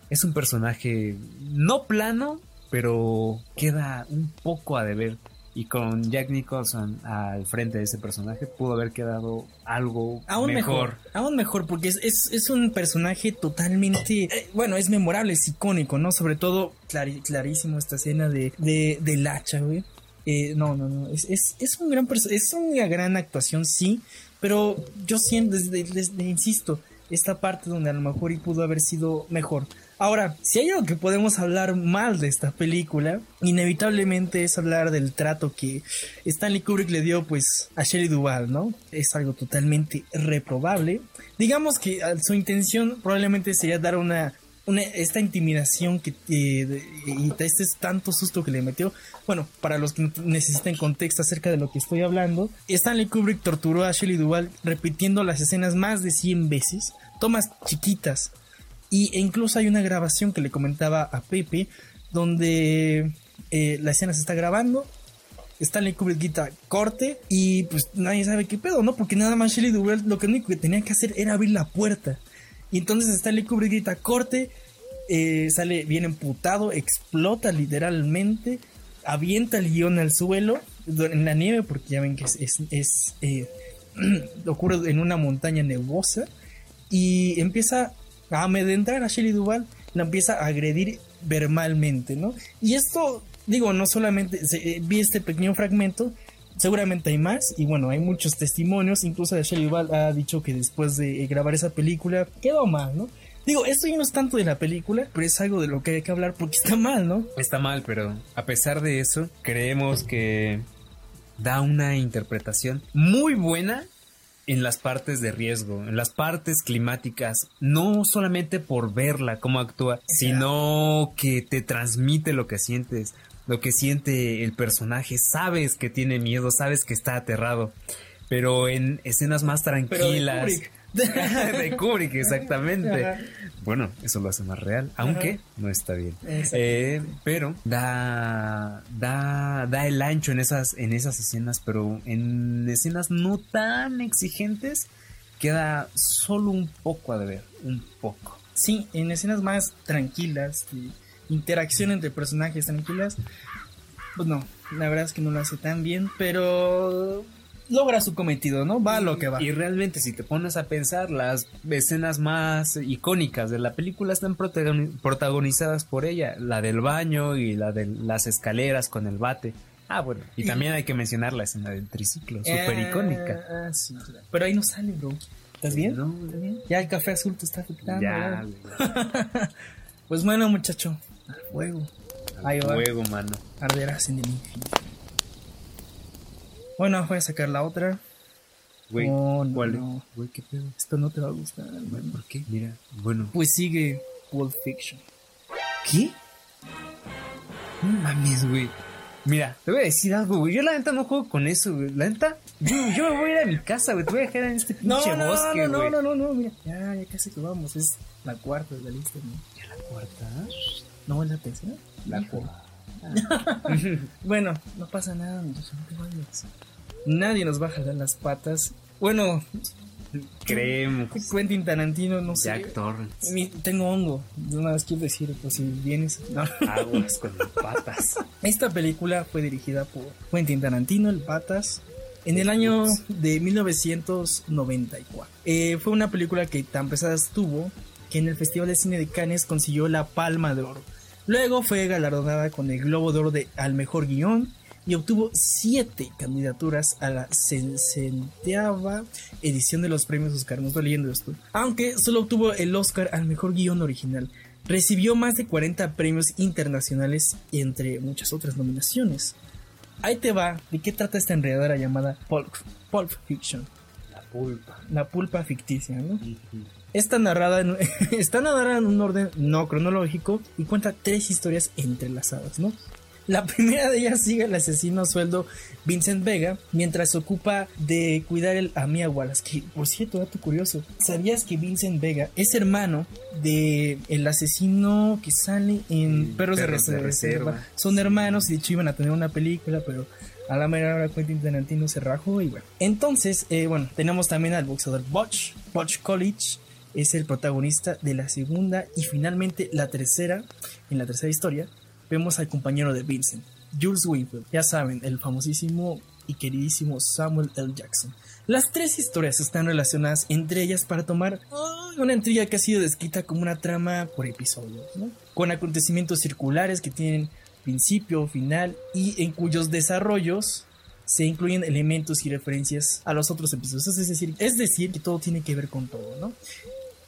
es un personaje no plano, pero queda un poco a deber y con Jack Nicholson al frente de ese personaje pudo haber quedado algo aún mejor. Aún mejor, porque es, es, un personaje totalmente, eh, bueno, es memorable, es icónico, ¿no? Sobre todo, clarísimo esta escena de, de, del hacha, güey. Eh, no, no, no, es, es, es un gran es una gran actuación, sí, pero yo siento, desde, desde, insisto, esta parte donde a lo mejor y pudo haber sido mejor. Ahora, si hay algo que podemos hablar mal de esta película, inevitablemente es hablar del trato que Stanley Kubrick le dio pues a Shelley Duvall, ¿no? Es algo totalmente reprobable. Digamos que ah, su intención probablemente sería dar una esta intimidación que eh, y este es tanto susto que le metió. Bueno, para los que necesiten contexto acerca de lo que estoy hablando, Stanley Kubrick torturó a Shelley Duvall repitiendo las escenas más de 100 veces, tomas chiquitas y, e incluso hay una grabación que le comentaba a Pepe, donde eh, la escena se está grabando. Stanley Kubrick grita corte y pues nadie sabe qué pedo, ¿no? Porque nada más Shelley Duvall lo único que tenía que hacer era abrir la puerta. Y entonces Stanley Kubrick grita corte, eh, sale bien emputado, explota literalmente, avienta el guion al suelo, en la nieve, porque ya ven que es, eh, ocurre en una montaña nevosa, y empieza a amedrentar a Shelley Duval, la empieza a agredir verbalmente, ¿no? Y esto digo, no solamente eh, vi este pequeño fragmento, seguramente hay más, y bueno, hay muchos testimonios, incluso de Shelley Duvall ha dicho que después de eh, grabar esa película quedó mal, ¿no? Digo, esto ya no es tanto de la película, pero es algo de lo que hay que hablar porque está mal, ¿no? Está mal, pero a pesar de eso, creemos que da una interpretación muy buena en las partes de riesgo, en las partes climáticas, no solamente por verla, cómo actúa, sino que te transmite lo que sientes, lo que siente el personaje, sabes que tiene miedo, sabes que está aterrado, pero en escenas más tranquilas. de Kubrick, exactamente. Ajá. Bueno, eso lo hace más real, aunque no está bien. Eh, pero da, da, da el ancho en esas, en esas escenas, pero en escenas no tan exigentes queda solo un poco a deber, un poco. Sí, en escenas más tranquilas, de interacción entre personajes tranquilas, pues no, la verdad es que no lo hace tan bien, pero logra su cometido, ¿no? Va a lo que va. Y realmente si te pones a pensar, las escenas más icónicas de la película están protagoni- protagonizadas por ella, la del baño y la de las escaleras con el bate. Ah, bueno, y también hay que mencionar la escena del triciclo, súper Eh, icónica. ah, sí, claro. Pero ahí no sale, bro. ¿Estás bien? No, ¿Estás bien? Ya el café azul te está afectando. Ya. Pues bueno, muchacho, al fuego. Ahí va. Juego, mano. Arderás en el infinito. Bueno, voy a sacar la otra. Güey, Oh, no, ¿cuál? no. Güey, ¿qué pedo? Esto no te va a gustar. ¿Por qué? Mira, bueno. Pues sigue Pulp Fiction. ¿Qué? No mames, güey. Mira, te voy a decir algo, güey. Yo la neta no juego con eso, güey. La neta, yo, yo me voy a ir a mi casa, güey. Te voy a dejar en este pinche no, bosque, no, güey. no, no, no, no, mira. Ya, ya casi que vamos. Es la cuarta de la lista, ¿no? ¿Ya la cuarta? No, es la tercera. La cuarta. Bueno, no pasa nada, no te vayas. Nadie nos va a jalar las patas. Bueno, Creemos. Quentin Tarantino, no sé. Jack Torrance. Mi- Tengo hongo. De una vez quiero decir, pues si vienes. No. Aguas con las patas. Esta película fue dirigida por Quentin Tarantino, el Patas, en el año de 1994. Eh, fue una película que tan pesada estuvo que en el Festival de Cine de Cannes consiguió la Palma de Oro. Luego fue galardonada con el Globo de Oro de, al Mejor Guión y obtuvo siete candidaturas a la sesentava edición de los premios Oscar. No estoy leyendo esto. Aunque solo obtuvo el Oscar al Mejor Guión Original. Recibió más de 40 premios internacionales entre muchas otras nominaciones. Ahí te va, ¿de qué trata esta enredadera llamada Pulp, Pulp Fiction? La pulpa. La pulpa ficticia, ¿no? Está narrada, en, está narrada en un orden no cronológico y cuenta tres historias entrelazadas, ¿no? La primera de ellas sigue al asesino a sueldo Vincent Vega mientras se ocupa de cuidar el, a Mia Wallace. Que, por cierto, dato curioso, ¿sabías que Vincent Vega es hermano de el asesino que sale en Sí, Perros, de Reserva? Reserva. Son hermanos y de hecho iban a tener una película, pero a la mera hora Quentin Tarantino se rajó y bueno. Entonces, eh, bueno, tenemos también al boxeador Butch, Butch College. Es el protagonista de la segunda y finalmente la tercera, en la tercera historia, vemos al compañero de Vincent, Jules Winfield. Ya saben, el famosísimo y queridísimo Samuel L. Jackson. Las tres historias están relacionadas entre ellas para tomar una intriga que ha sido descrita como una trama por episodios, ¿no? con acontecimientos circulares que tienen principio, final y en cuyos desarrollos se incluyen elementos y referencias a los otros episodios. Es decir, es decir, que todo tiene que ver con todo, ¿no?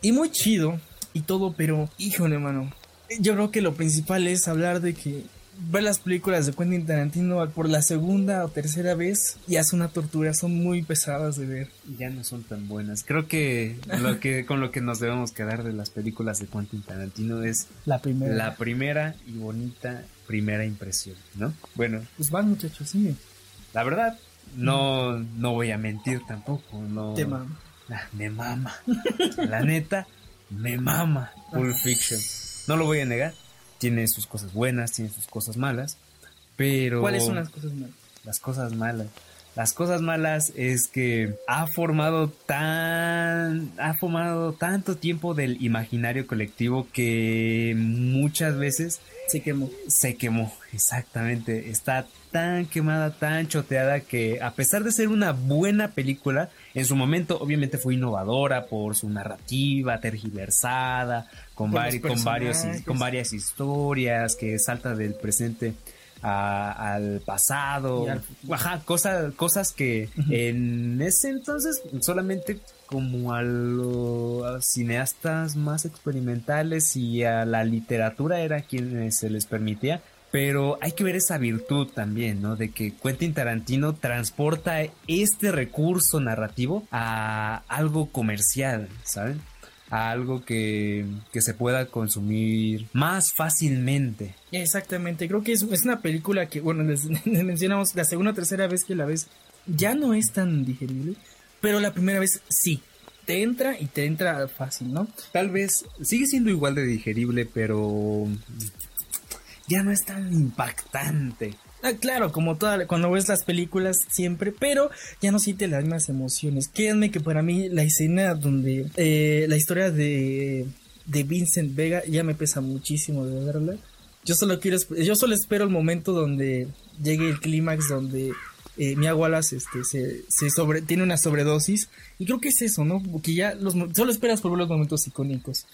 Y muy chido y todo, pero híjole, mano. Yo creo que lo principal es hablar de que ver las películas de Quentin Tarantino por la segunda o tercera vez ya es una tortura, son muy pesadas de ver. Ya no son tan buenas. Creo que lo que con lo que nos debemos quedar de las películas de Quentin Tarantino es La primera. la primera y bonita primera impresión, ¿no? Bueno, Pues van muchachos, sí. la verdad no no voy a mentir tampoco, no Te mamo. Ah, me mama. La neta, me mama Pulp Fiction. No lo voy a negar. Tiene sus cosas buenas, tiene sus cosas malas. Pero. ¿Cuáles son las cosas malas? las cosas malas? Las cosas malas es que ha formado tan. Ha formado tanto tiempo del imaginario colectivo que muchas veces Se quemó. se quemó, exactamente. Está tan quemada, tan choteada que a pesar de ser una buena película, en su momento obviamente fue innovadora por su narrativa tergiversada, con, vari- con, varios, con varias historias que salta del presente a- al pasado, al ajá, cosas, cosas que en ese entonces solamente como a los cineastas más experimentales y a la literatura era quienes se les permitía. Pero hay que ver esa virtud también, ¿no? De que Quentin Tarantino transporta este recurso narrativo a algo comercial, ¿saben? A algo que, que se pueda consumir más fácilmente. Exactamente, creo que es, es una película que, bueno, les, les mencionamos la segunda o tercera vez que la ves, ya no es tan digerible, pero la primera vez sí, te entra y te entra fácil, ¿no? Tal vez sigue siendo igual de digerible, pero ya no es tan impactante. Ah, claro, como toda, cuando ves las películas siempre, pero ya no siente las mismas emociones. Créanme que para mí la escena donde eh, la historia de, de Vincent Vega ya me pesa muchísimo de verla. Yo solo quiero, yo solo espero el momento donde llegue el clímax donde eh, Mia Wallace este, se, tiene una sobredosis. Y creo que es eso, ¿no? Porque ya los, solo esperas por ver los momentos icónicos.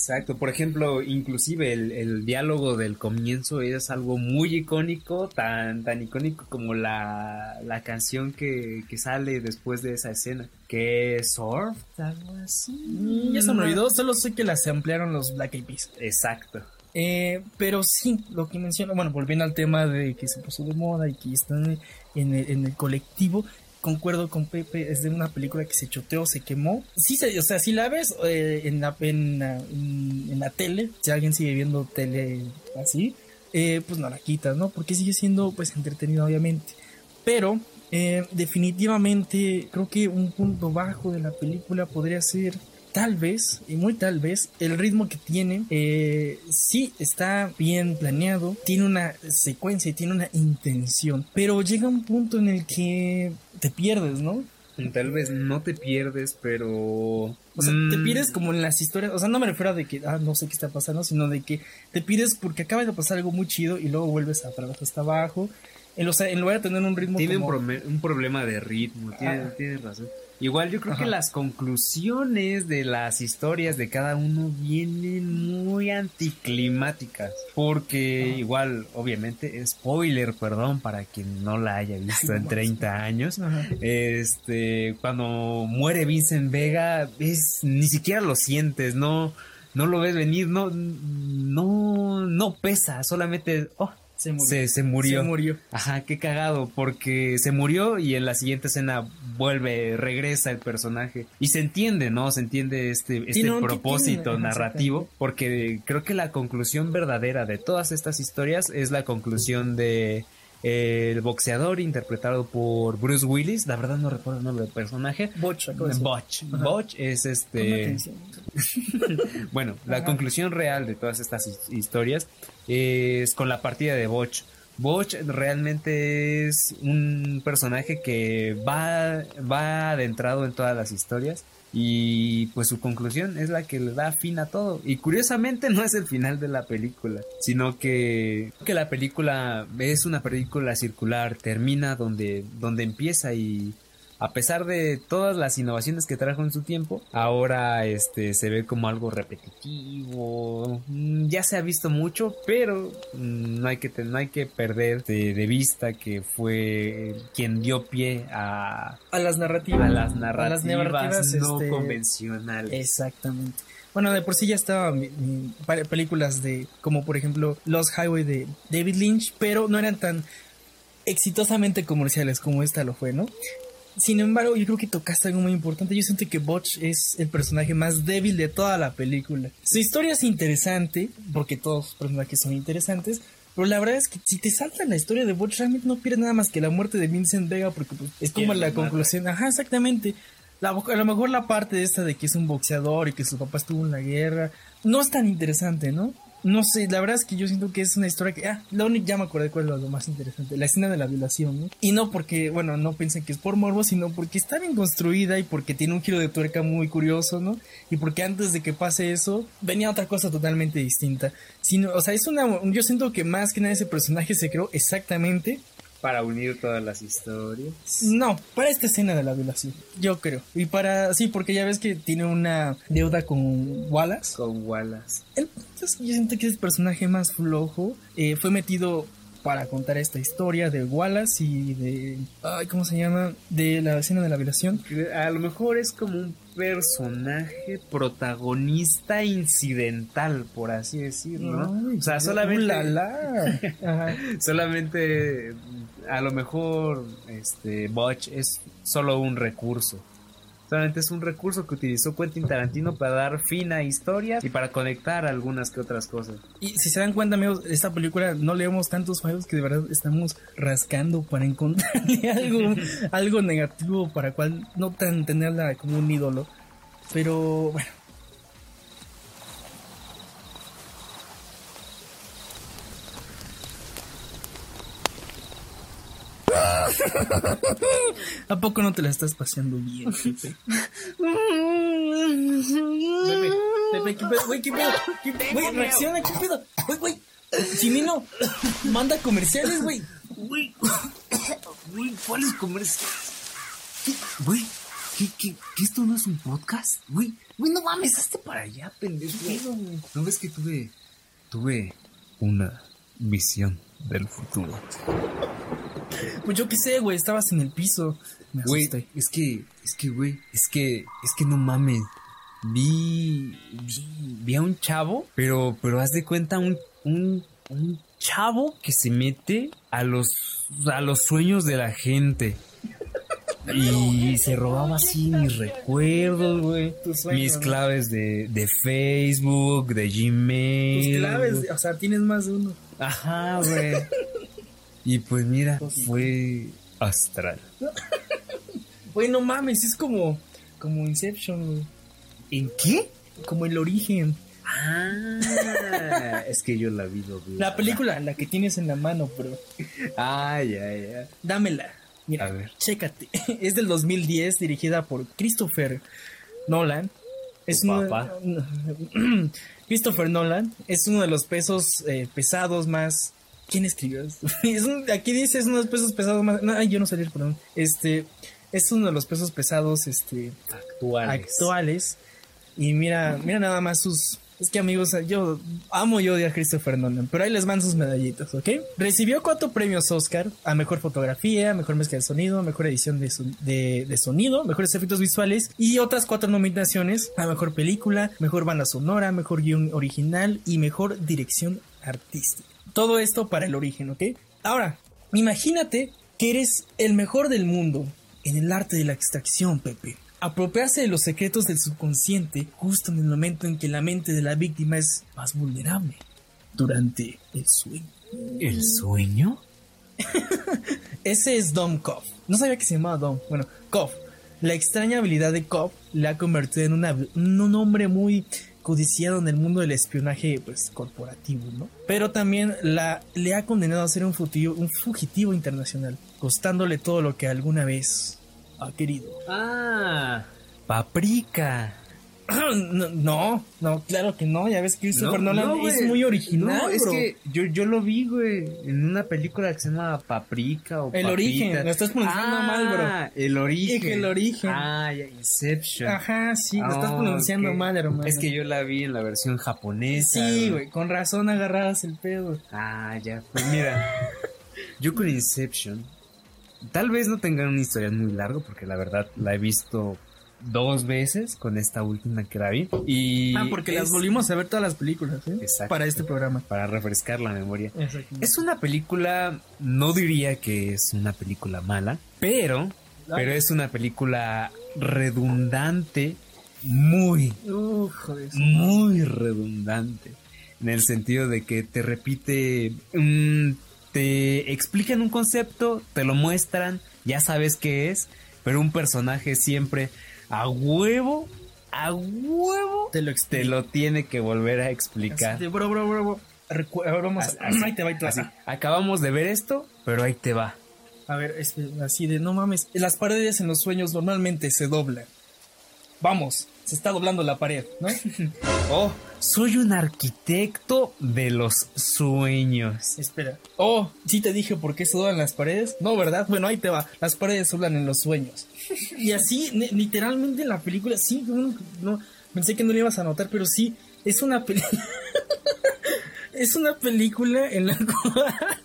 Exacto, por ejemplo, inclusive el, el diálogo del comienzo es algo muy icónico, tan, tan icónico como la, la canción que, que sale después de esa escena, que es Surf, algo así. Mm, Ya se me olvidó, solo sé que las ampliaron los Black Eyed Peas. Exacto. Eh, pero sí, lo que menciona, bueno, volviendo al tema de que se puso de moda y que están en el, en el colectivo, concuerdo con Pepe, es de una película que se choteó, se quemó. Sí, se, o sea, si la ves eh, en, la, en, la, en- la tele, si alguien sigue viendo tele así, eh, pues no la quitas, ¿no? Porque sigue siendo, pues, entretenido, obviamente. Pero, eh, definitivamente, creo que un punto bajo de la película podría ser tal vez, y muy tal vez, el ritmo que tiene, eh, sí está bien planeado, tiene una secuencia y tiene una intención, pero llega un punto en el que te pierdes, ¿no? Tal vez no te pierdes, pero... O sea, te Mm, pierdes como en las historias, o sea, no me refiero a de que, ah, no sé qué está pasando, sino de que te pierdes porque acaba de pasar algo muy chido y luego vuelves a trabajar hasta abajo. En, o sea, en lugar de tener un ritmo Tiene un, como- prome- un problema de ritmo, tiene, Ah. razón. Igual yo creo Ajá. que las conclusiones de las historias de cada uno vienen muy anticlimáticas. Porque igual, obviamente, spoiler, perdón, para quien no la haya visto en 30 años. Ajá. Este, cuando muere Vincent Vega, es, ni siquiera lo sientes, no, no lo ves venir, no, no, no pesa, solamente, oh, Se murió. se, se murió. Se murió. Ajá, qué cagado, porque se murió y en la siguiente escena vuelve, regresa el personaje. Y se entiende, ¿no? Se entiende este, este propósito narrativo, porque creo que la conclusión verdadera de todas estas historias es la conclusión de eh, el boxeador interpretado por Bruce Willis, la verdad no recuerdo el nombre del personaje. Botch. Botch. Botch es este... atención. Bueno, la conclusión real de todas estas his- historias es con la partida de Botch. Botch realmente es un personaje que va, va adentrado en todas las historias y pues su conclusión es la que le da fin a todo. Y curiosamente no es el final de la película, sino que, que la película es una película circular, termina donde, donde empieza y a pesar de todas las innovaciones que trajo en su tiempo, ahora este se ve como algo repetitivo. Mm, Ya se ha visto mucho, pero mm, no hay que no hay que perder de, de vista que fue quien dio pie a, A las narrativas. a las narrativas, narrativas, no este, convencionales. Exactamente. Bueno, de por sí ya estaban películas de, como por ejemplo Los Highway de David Lynch, pero no eran tan exitosamente comerciales como esta lo fue, ¿no? Sin embargo, yo creo que tocaste algo muy importante. Yo siento que Butch es el personaje más débil de toda la película. Su historia es interesante, porque todos los personajes son interesantes, pero la verdad es que si te salta la historia de Butch, realmente no pierdes nada más que la muerte de Vincent Vega, porque pues, es como ¿Quién la conclusión. Ajá, exactamente. La- a lo mejor la parte de esta de que es un boxeador y que su papá estuvo en la guerra no es tan interesante, ¿no? No sé, la verdad es que yo siento que es una historia que... Ah, lo único, ya me acordé cuál es lo más interesante. La escena de la violación, ¿no? Y no porque, bueno, no piensen que es por morbo, sino porque está bien construida y porque tiene un giro de tuerca muy curioso, ¿no? Y porque antes de que pase eso, venía otra cosa totalmente distinta. Sino, o sea, es una... Yo siento que más que nada ese personaje se creó exactamente Para unir todas las historias. no, para esta escena de la violación, yo creo. Y para, sí, porque ya ves que tiene una deuda con Wallace. Con Wallace. Yo siento que es el personaje más flojo. Eh, fue metido para contar esta historia de Wallace y de... Ay, ¿Cómo se llama? De la escena de la violación. A lo mejor es como un personaje protagonista incidental, por así decirlo, o sea, solamente... ulala. Ajá. solamente a lo mejor este Butch es solo un recurso. Solamente es un recurso que utilizó Quentin Tarantino para dar fin a historias y para conectar algunas que otras cosas. Y si se dan cuenta, amigos, esta película no leemos tantos fallos que de verdad estamos rascando para encontrarle algo, algo negativo para cual no tan tenerla como un ídolo. Pero bueno. ¿A poco no te la estás paseando bien, Pepe? Pepe, Pepe, ¿qué pedo? Güey, ¿qué pedo? ¿Qué pedo? Güey, reacciona, ¿qué pedo? Güey, güey. Chimino, manda comerciales, güey. Güey, güey, ¿cuáles comerciales? ¿Qué? Güey, ¿qué, qué, qué esto no es un podcast? Güey, güey, no mames, hazte para allá, pendejo. ¿No ves que tuve, tuve una visión del futuro? Pues yo qué sé, güey, estabas en el piso. Me Güey, asusté. es que, es que, güey, es que, es que no mames. Vi, vi, vi a un chavo, pero, pero haz de cuenta un, un, un chavo que se mete a los, a los sueños de la gente. Y se robaba así mis recuerdos, güey. Mis claves de, de Facebook, de Gmail. Tus claves, o sea, tienes más de uno. Ajá, güey. Y pues mira, fue astral. Güey, no mames, es como, como Inception, güey. ¿En qué? Como el origen. Ah, es que yo la vi doblada. La película, la que tienes en la mano, bro. Ah, ya, ya. Dámela. Mira, A ver. chécate. Es del 2010, dirigida por Christopher Nolan. Es uno-. Christopher Nolan es uno de los pesos eh, pesados más. ¿Quién escribió esto? Es un- aquí dice es uno de los pesos pesados más. No, ay, yo no sabía, perdón. Este es uno de los pesos pesados, este, Actuales. actuales. Y mira, mira nada más sus. Es que amigos, yo amo y odio a Christopher Nolan, pero ahí les van sus medallitas, ¿ok? Recibió cuatro premios Oscar a mejor fotografía, mejor mezcla de sonido, mejor edición de, de- de sonido, mejores efectos visuales y otras cuatro nominaciones a mejor película, mejor banda sonora, mejor guion original y mejor dirección artística. Todo esto para el origen, ¿ok? Ahora, imagínate que eres el mejor del mundo en el arte de la extracción, Pepe. Apropiarse de los secretos del subconsciente justo en el momento en que la mente de la víctima es más vulnerable. Durante el sueño. ¿El sueño? Ese es Dom Cobb. No sabía que se llamaba Dom. Bueno, Cobb. La extraña habilidad de Cobb le ha convertido en una- un hombre muy codiciado en el mundo del espionaje pues, corporativo, ¿no? Pero también la, le ha condenado a ser un fugitivo, un fugitivo internacional, costándole todo lo que alguna vez ha querido. Ah, paprika. no, no, no, claro que no. Ya ves que Christopher Nolan es güey. muy original. No, es bro. que yo, yo lo vi, güey, en una película que se llama Paprika o El Papita. origen, lo estás pronunciando Ah, mal, bro. El origen. Dije el origen. Ah, ya, Inception. Ajá, sí, lo estás Ah, pronunciando mal, hermano. Es que yo la vi en la versión japonesa. Sí, güey, con razón agarrabas el pedo. Ah, ya. Pues mira, yo con Inception, tal vez no tengan una historia muy larga, porque la verdad la he visto dos veces con esta última que la vi. Y Ah, porque las volvimos a ver todas las películas, ¿eh? Exacto. Para este programa. Para refrescar la memoria. Exacto. Es una película, no diría que es una película mala, pero, pero es una película redundante, muy, Uf, joder. muy redundante. En el sentido de que te repite, mm, te explican un concepto, te lo muestran, ya sabes qué es, pero un personaje siempre a huevo, a huevo, Te lo te lo tiene que volver a explicar. Así bro, bro, bro, vamos. Así, ahí te va, ahí te va. así. Acabamos de ver esto, pero ahí te va. A ver, este, así de, no mames. Las paredes en los sueños normalmente se doblan. Vamos, se está doblando la pared, ¿no? Oh, soy un arquitecto de los sueños. Espera. Oh, sí te dije por qué se doblan las paredes. No, ¿verdad? Bueno, ahí te va. Las paredes se doblan en los sueños. Y así, literalmente en la película, sí, no, no, pensé que no lo ibas a notar, pero sí, es una película. es una película en la cual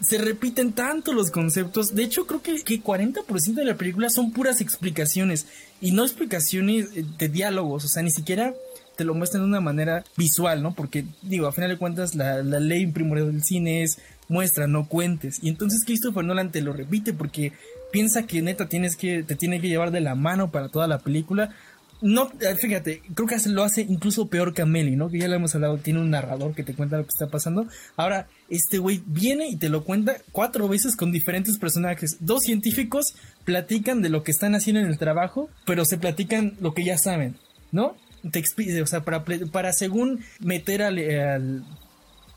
se repiten tanto los conceptos. De hecho, creo que, que 40% de la película son puras explicaciones y no explicaciones eh, de diálogos, o sea, ni siquiera te lo muestran de una manera visual, ¿no? Porque, digo, a final de cuentas, la, la ley primordial del cine es muestra, no cuentes. Y entonces Christopher Nolan te lo repite porque piensa que neta tienes que, te tiene que llevar de la mano para toda la película. No, eh, fíjate, creo que lo hace incluso peor que Amelie, ¿no? Que ya lo hemos hablado, tiene un narrador que te cuenta lo que está pasando. Ahora, este güey viene y te lo cuenta cuatro veces con diferentes personajes. Dos científicos platican de lo que están haciendo en el trabajo, pero se platican lo que ya saben, ¿no? Te o sea, para, para según meter al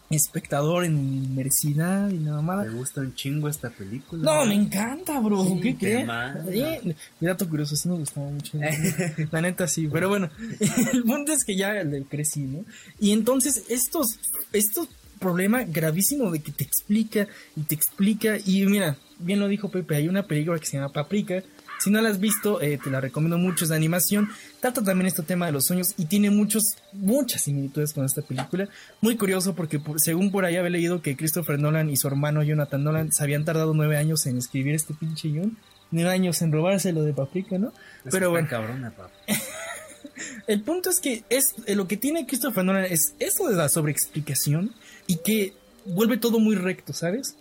espectador en inmersidad y nada más. Me gusta un chingo esta película. No, me encanta, bro. Sí, ¿Qué manda. Eh, mi dato curioso, sí me gustaba mucho. La neta sí, pero bueno, el punto es que ya le crecí, ¿no? Y entonces estos, estos problema gravísimo de que te explica y te explica y mira, bien lo dijo Pepe, hay una película que se llama Paprika. Si no la has visto, eh, te la recomiendo mucho, es de animación. Trata también este tema de los sueños y tiene muchos, muchas similitudes con esta película. Muy curioso porque por- según por ahí había leído que Christopher Nolan y su hermano Jonathan Nolan se habían tardado nueve años en escribir este pinche guion. Nueve años en robarse lo de Paprika, ¿no? Es Pero bueno. cabrona, papá. El punto es que es eh, lo que tiene Christopher Nolan es eso de la sobreexplicación y que vuelve todo muy recto, ¿sabes?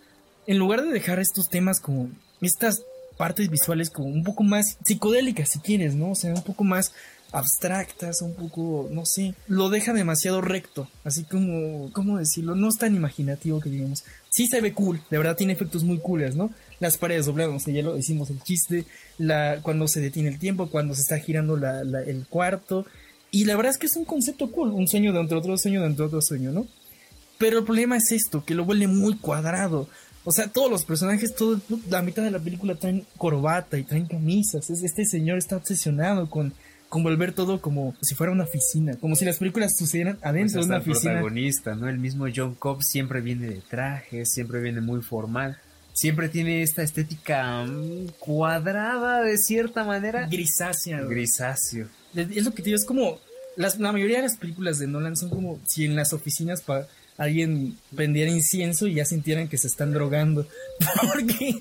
En lugar de dejar estos temas como estas partes visuales como un poco más psicodélicas si quieres, ¿no? O sea, un poco más abstractas, un poco, no sé, lo deja demasiado recto, así como, ¿cómo decirlo? No es tan imaginativo que digamos. Sí se ve cool, de verdad tiene efectos muy cooles, ¿no? Las paredes dobladas, ya lo decimos el chiste, la, cuando se detiene el tiempo, cuando se está girando la- la- el cuarto, y la verdad es que es un concepto cool, un sueño dentro de otro sueño dentro de otro sueño, ¿no? Pero el problema es esto, que lo vuelve muy cuadrado. O sea, todos los personajes, todo, la mitad de la película traen corbata y traen camisas. Es- Este señor está obsesionado con, con volver todo como si fuera una oficina, como si las películas sucedieran Pues adentro de una el oficina. protagonista, ¿no? El mismo John Cobb siempre viene de traje, siempre viene muy formal. Siempre tiene esta estética mm, cuadrada de cierta manera. Grisácea. Grisáceo. Es lo que te digo, es como. Las, la mayoría de las películas de Nolan son como si en las oficinas pa- alguien prendiera incienso y ya sintieran que se están drogando. Porque,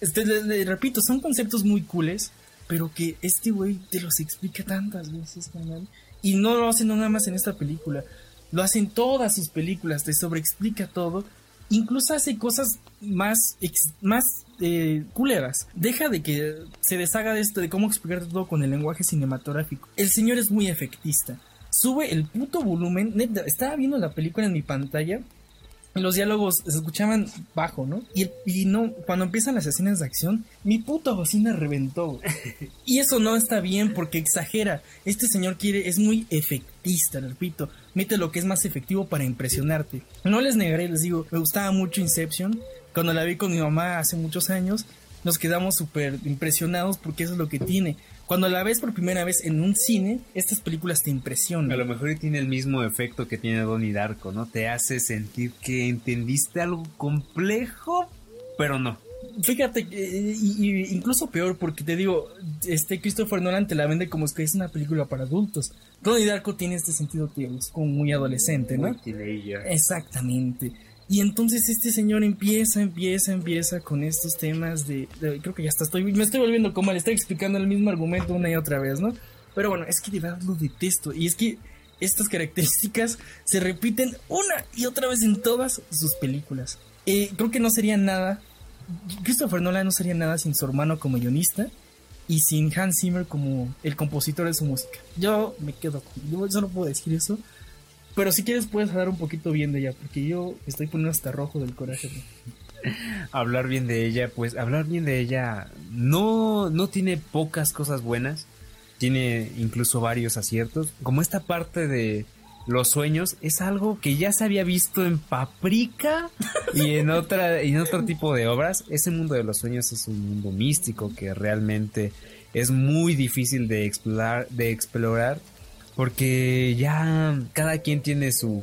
este, repito, son conceptos muy cooles, pero que este güey te los explica tantas veces, carnal. Y no lo hacen nada más en esta película, lo hacen en todas sus películas, te sobreexplica todo. Incluso hace cosas más, ex- más eh, culeras. Deja de que se deshaga de esto, de cómo explicarte todo con el lenguaje cinematográfico. El señor es muy efectista. Sube el puto volumen. Estaba viendo la película en mi pantalla. Los diálogos se escuchaban bajo, ¿no? Y, y no, cuando empiezan las escenas de acción, mi puta bocina reventó. Y eso no está bien porque exagera. Este señor quiere, es muy efectista, repito. Mete lo que es más efectivo para impresionarte. No les negaré, les digo, me gustaba mucho Inception. Cuando la vi con mi mamá hace muchos años, nos quedamos súper impresionados porque eso es lo que tiene. Cuando la ves por primera vez en un cine, estas películas te A impresionan. lo mejor tiene el mismo efecto que tiene Donnie Darko, ¿no? Te hace sentir que entendiste algo complejo, pero no. Fíjate, que, y, incluso peor, porque te digo, este Christopher Nolan te la vende como que es una película para adultos. Donnie Darko tiene este sentido que es como muy adolescente, ¿no? Muy teenager. Exactamente. Y entonces este señor empieza, empieza, empieza con estos temas de, creo que ya está, estoy, me estoy volviendo como le estoy explicando el mismo argumento una y otra vez, ¿no? Pero bueno, es que de verdad lo detesto. Y es que estas características se repiten una y otra vez en todas sus películas. Eh, creo que no sería nada, Christopher Nolan no sería nada sin su hermano como guionista y sin Hans Zimmer como el compositor de su música. Yo me quedo yo solo puedo decir eso. Pero si quieres puedes hablar un poquito bien de ella, porque yo estoy poniendo hasta rojo del coraje. hablar bien de ella, pues hablar bien de ella no, no tiene pocas cosas buenas, tiene incluso varios aciertos, como esta parte de los sueños es algo que ya se había visto en Paprika y en otra y en otro tipo de obras. Ese mundo de los sueños es un mundo místico que realmente es muy difícil de explorar porque ya cada quien tiene su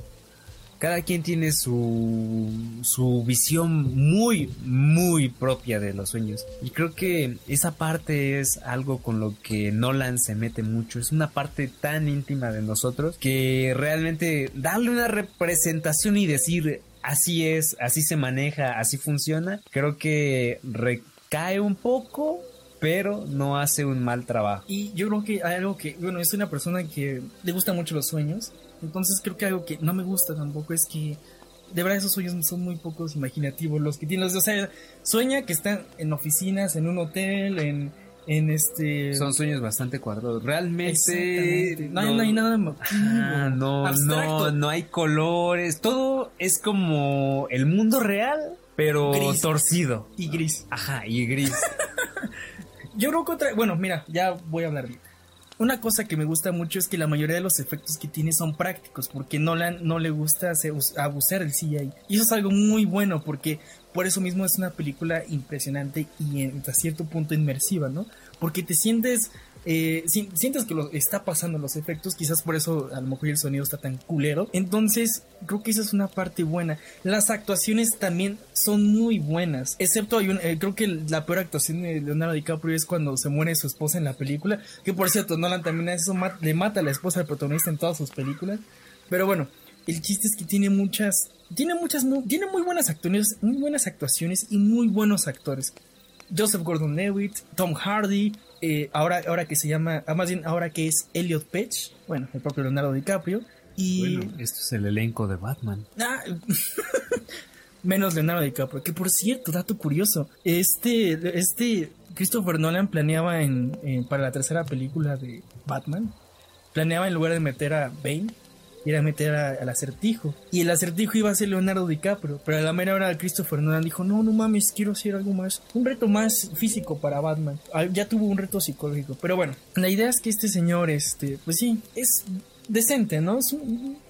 cada quien tiene su, su visión muy, muy propia de los sueños. Y creo que esa parte es algo con lo que Nolan se mete mucho. Es una parte tan íntima de nosotros que realmente darle una representación y decir, así es, así se maneja, así funciona. Creo que recae un poco, pero no hace un mal trabajo. Y yo creo que hay algo que, bueno, es una persona que le gustan mucho los sueños, entonces creo que algo que no me gusta tampoco es que de verdad esos sueños son muy pocos imaginativos los que tienen, o sea, sueña que están en oficinas, en un hotel, en en este son sueños bastante cuadrados. Realmente no, no, hay nada ah, no no no hay colores. Todo es como el mundo real pero torcido. Y gris. Ajá y gris yo creo que otra bueno mira ya voy a hablar una cosa que me gusta mucho es que la mayoría de los efectos que tiene son prácticos, porque Nolan no le gusta abusar del CGI. Y eso es algo muy bueno, porque por eso mismo es una película impresionante y hasta cierto punto inmersiva, ¿no? Porque te sientes, eh, sientes que lo está pasando los efectos, quizás por eso a lo mejor el sonido está tan culero. Entonces, creo que esa es una parte buena. Las actuaciones también son muy buenas, excepto hay un, eh, creo que la peor actuación de Leonardo DiCaprio es cuando se muere su esposa en la película, que por cierto, Nolan también eso le mata a la esposa del protagonista en todas sus películas. Pero bueno, el chiste es que tiene muchas tiene muchas tiene muy buenas actuaciones, muy buenas actuaciones y muy buenos actores. Joseph Gordon-Levitt, Tom Hardy, eh, ahora ahora que se llama, ah, más bien ahora que es Elliot Page, bueno, el propio Leonardo DiCaprio y bueno, esto es el elenco de Batman. Ah, menos Leonardo DiCaprio, que por cierto, dato curioso, este este Christopher Nolan planeaba en, para la tercera película de Batman, planeaba en lugar de meter a Bane era meter al acertijo. Y el acertijo iba a ser Leonardo DiCaprio. Pero a la mera hora Christopher Nolan dijo, no, no mames, quiero hacer algo más. Un reto más físico para Batman. Ah, ya tuvo un reto psicológico. Pero bueno, la idea es que este señor, este, pues sí, es decente, ¿no?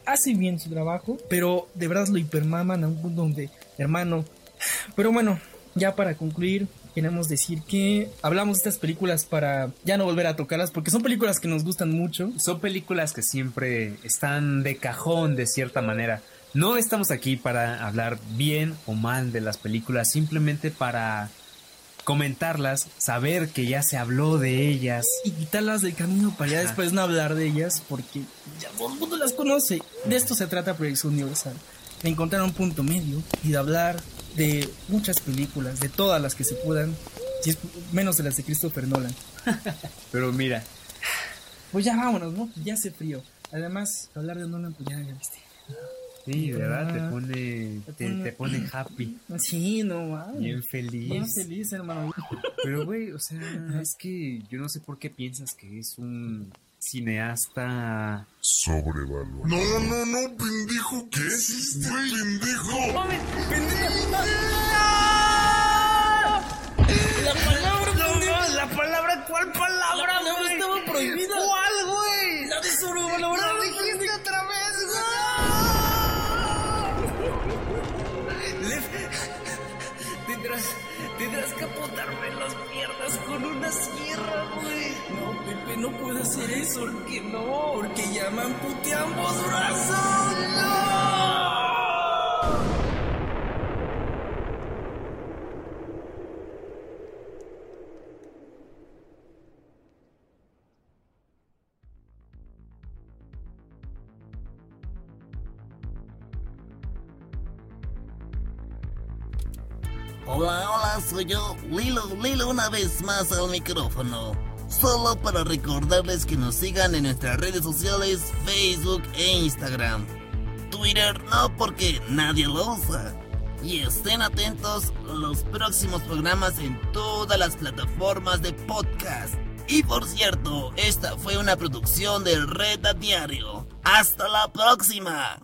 hace bien su trabajo. Pero de verdad lo hipermaman a un punto donde, hermano. Pero bueno, ya para concluir, queremos decir que hablamos de estas películas para ya no volver a tocarlas porque son películas que nos gustan mucho. Son películas que siempre están de cajón de cierta manera. No estamos aquí para hablar bien o mal de las películas, simplemente para comentarlas, saber que ya se habló de ellas. Y quitarlas del camino para ya después no hablar de ellas porque ya todo el mundo las conoce. De esto se trata Proyección Universal. De encontrar un punto medio y de hablar de muchas películas, de todas las que se puedan, menos de las de Christopher Nolan. Pero mira, pues ya vámonos, ¿no? Ya hace frío. Además, hablar de Nolan, pues ya, ya viste. Sí, ¿verdad? Te pone, te, pone happy. Sí, no mames. Bien feliz. Bien feliz, hermano. Pero, güey, o sea, es que yo no sé por qué piensas que es un cineasta sobrevalorado. No, no, no, pendejo, ¿qué? Güey, pendejo. pendejo. Con una sierra, güey. No, Pepe, no puedo hacer eso. ¿Por qué no? Porque ya me amputé ambos brazos. ¡No! Hola, hola, soy yo, Lilo, Lilo una vez más al micrófono. Solo para recordarles que nos sigan en nuestras redes sociales, Facebook e Instagram. Twitter no porque nadie lo usa. Y estén atentos a los próximos programas en todas las plataformas de podcast. Y por cierto, esta fue una producción de Red a Diario. ¡Hasta la próxima!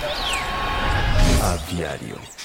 A diario.